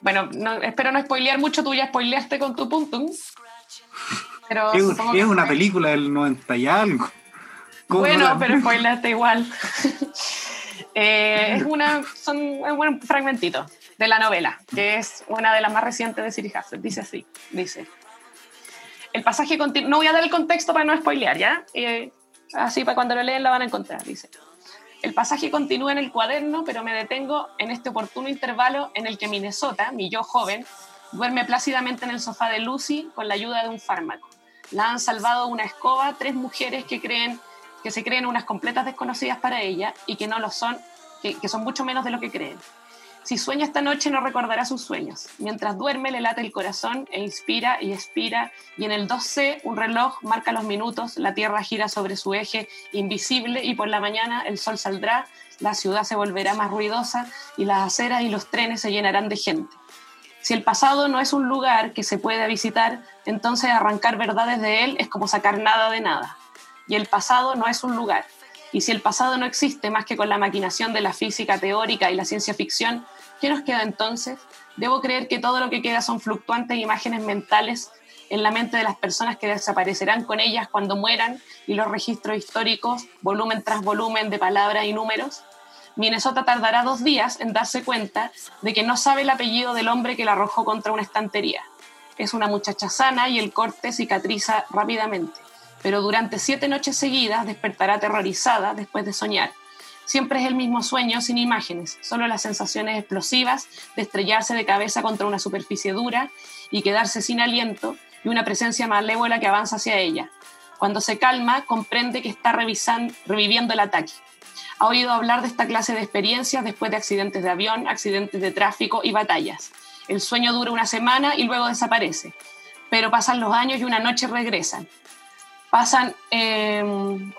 bueno, espero no spoilear mucho, tú ya spoileaste con tu punto
Pero es, es una película del 90 y algo.
Bueno, pero spoileaste igual. [LAUGHS] Eh, es una, son un buen fragmentito de la novela, que es una de las más recientes de Siri Hassel. Dice así, dice. El pasaje no voy a dar el contexto para no spoilear, ¿ya? así para cuando lo leen la van a encontrar, dice. El pasaje continúa en el cuaderno, pero me detengo en este oportuno intervalo en el que Minnesota, mi yo joven, duerme plácidamente en el sofá de Lucy con la ayuda de un fármaco. La han salvado una escoba tres mujeres que creen que se creen unas completas desconocidas para ella y que no lo son, que son mucho menos de lo que creen. Si sueña esta noche no recordará sus sueños. Mientras duerme le late el corazón e inspira y expira y en el 2C un reloj marca los minutos, la Tierra gira sobre su eje invisible y por la mañana el sol saldrá, la ciudad se volverá más ruidosa y las aceras y los trenes se llenarán de gente. Si el pasado no es un lugar que se puede visitar, entonces arrancar verdades de él es como sacar nada de nada. Y el pasado no es un lugar, y si el pasado no existe más que con la maquinación de la física teórica y la ciencia ficción, ¿qué nos queda entonces? Debo creer que todo lo que queda son fluctuantes imágenes mentales en la mente de las personas que desaparecerán con ellas cuando mueran y los registros históricos, volumen tras volumen de palabras y números. Minnesota tardará dos días en darse cuenta de que no sabe el apellido del hombre que la arrojó contra una estantería. Es una muchacha sana y el corte cicatriza rápidamente pero durante siete noches seguidas despertará aterrorizada después de soñar. Siempre es el mismo sueño sin imágenes, solo las sensaciones explosivas de estrellarse de cabeza contra una superficie dura y quedarse sin aliento y una presencia malévola que avanza hacia ella. Cuando se calma, comprende que está reviviendo el ataque. Ha oído hablar de esta clase de experiencias después de accidentes de avión, accidentes de tráfico y batallas. El sueño dura una semana y luego desaparece, pero pasan los años y una noche regresan pasan, em,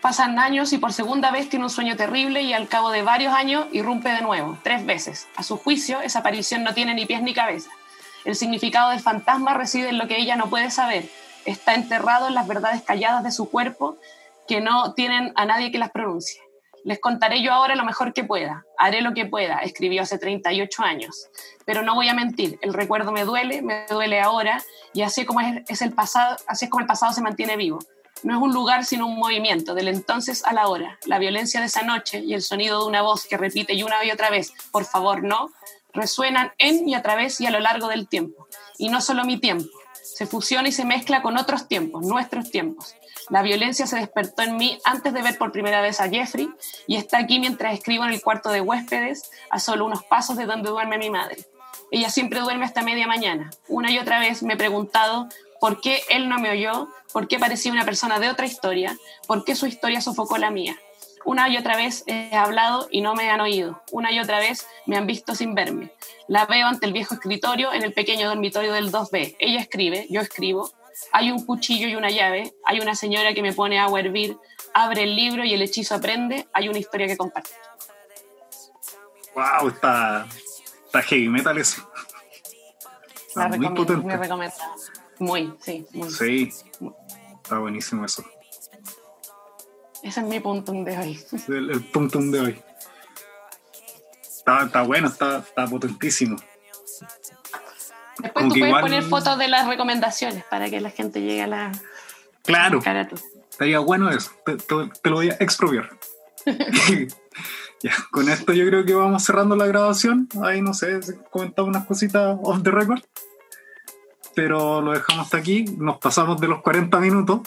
pasan años y por segunda vez tiene un sueño terrible y al cabo de varios años irrumpe de nuevo, tres veces. A su juicio, esa aparición no tiene ni pies ni cabeza. El significado del fantasma reside en lo que ella no puede saber. Está enterrado en las verdades calladas de su cuerpo que no tienen a nadie que las pronuncie. Les contaré yo ahora lo mejor que pueda. Haré lo que pueda, escribió hace 38 años. Pero no voy a mentir, el recuerdo me duele, me duele ahora, y así como es, el pasado, así es como el pasado se mantiene vivo. No es un lugar sino un movimiento, del entonces a la hora. La violencia de esa noche y el sonido de una voz que repite y una y otra vez, por favor, no, resuenan en y a través y a lo largo del tiempo. Y no solo mi tiempo, se fusiona y se mezcla con otros tiempos, nuestros tiempos. La violencia se despertó en mí antes de ver por primera vez a Jeffrey y está aquí mientras escribo en el cuarto de huéspedes a solo unos pasos de donde duerme mi madre. Ella siempre duerme hasta media mañana. Una y otra vez me he preguntado por qué él no me oyó, por qué parecía una persona de otra historia, por qué su historia sofocó la mía. Una y otra vez he hablado y no me han oído. Una y otra vez me han visto sin verme. La veo ante el viejo escritorio en el pequeño dormitorio del 2B. Ella escribe, yo escribo. Hay un cuchillo y una llave. Hay una señora que me pone agua a hervir. Abre el libro y el hechizo aprende. Hay una historia que compartir.
Wow, está, está heavy metal eso.
Muy potente. Muy recomendada. Muy, sí. Muy.
Sí, está buenísimo eso.
Ese es mi punto de hoy.
El, el punto de hoy. Está, está bueno, está, está potentísimo.
Después tú puedes poner fotos de las recomendaciones para que la gente llegue a la.
Claro. Estaría bueno eso. Te, te, lo voy a expropiar. [LAUGHS] ya, con esto yo creo que vamos cerrando la grabación. Ahí no sé, comentaba unas cositas off the record. Pero lo dejamos hasta aquí. Nos pasamos de los 40 minutos.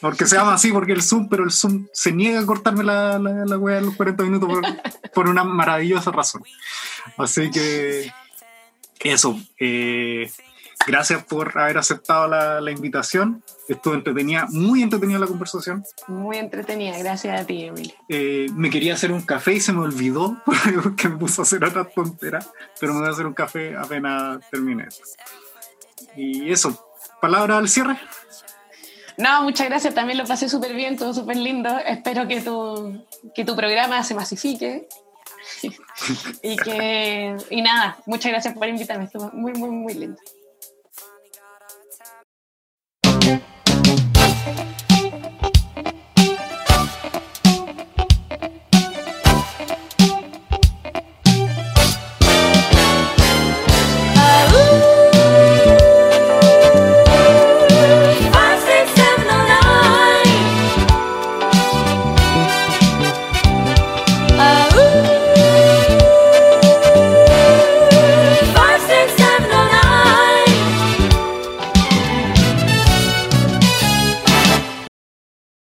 Porque se llama así, porque el Zoom, pero el Zoom se niega a cortarme la, la, la wea de los 40 minutos por, por, una maravillosa razón. Así que eso. Eh, gracias por haber aceptado la, la, invitación. Estuvo entretenida, muy entretenida la conversación.
Muy entretenida, gracias a ti, Emilio.
Eh, me quería hacer un café y se me olvidó [LAUGHS] porque me puso a hacer otra tontera, pero me voy a hacer un café apenas termine. Y eso, palabra al cierre.
No, muchas gracias, también lo pasé súper bien, todo súper lindo. Espero que tu, que tu programa se masifique. [LAUGHS] y que y nada, muchas gracias por invitarme, estuvo muy, muy, muy lindo.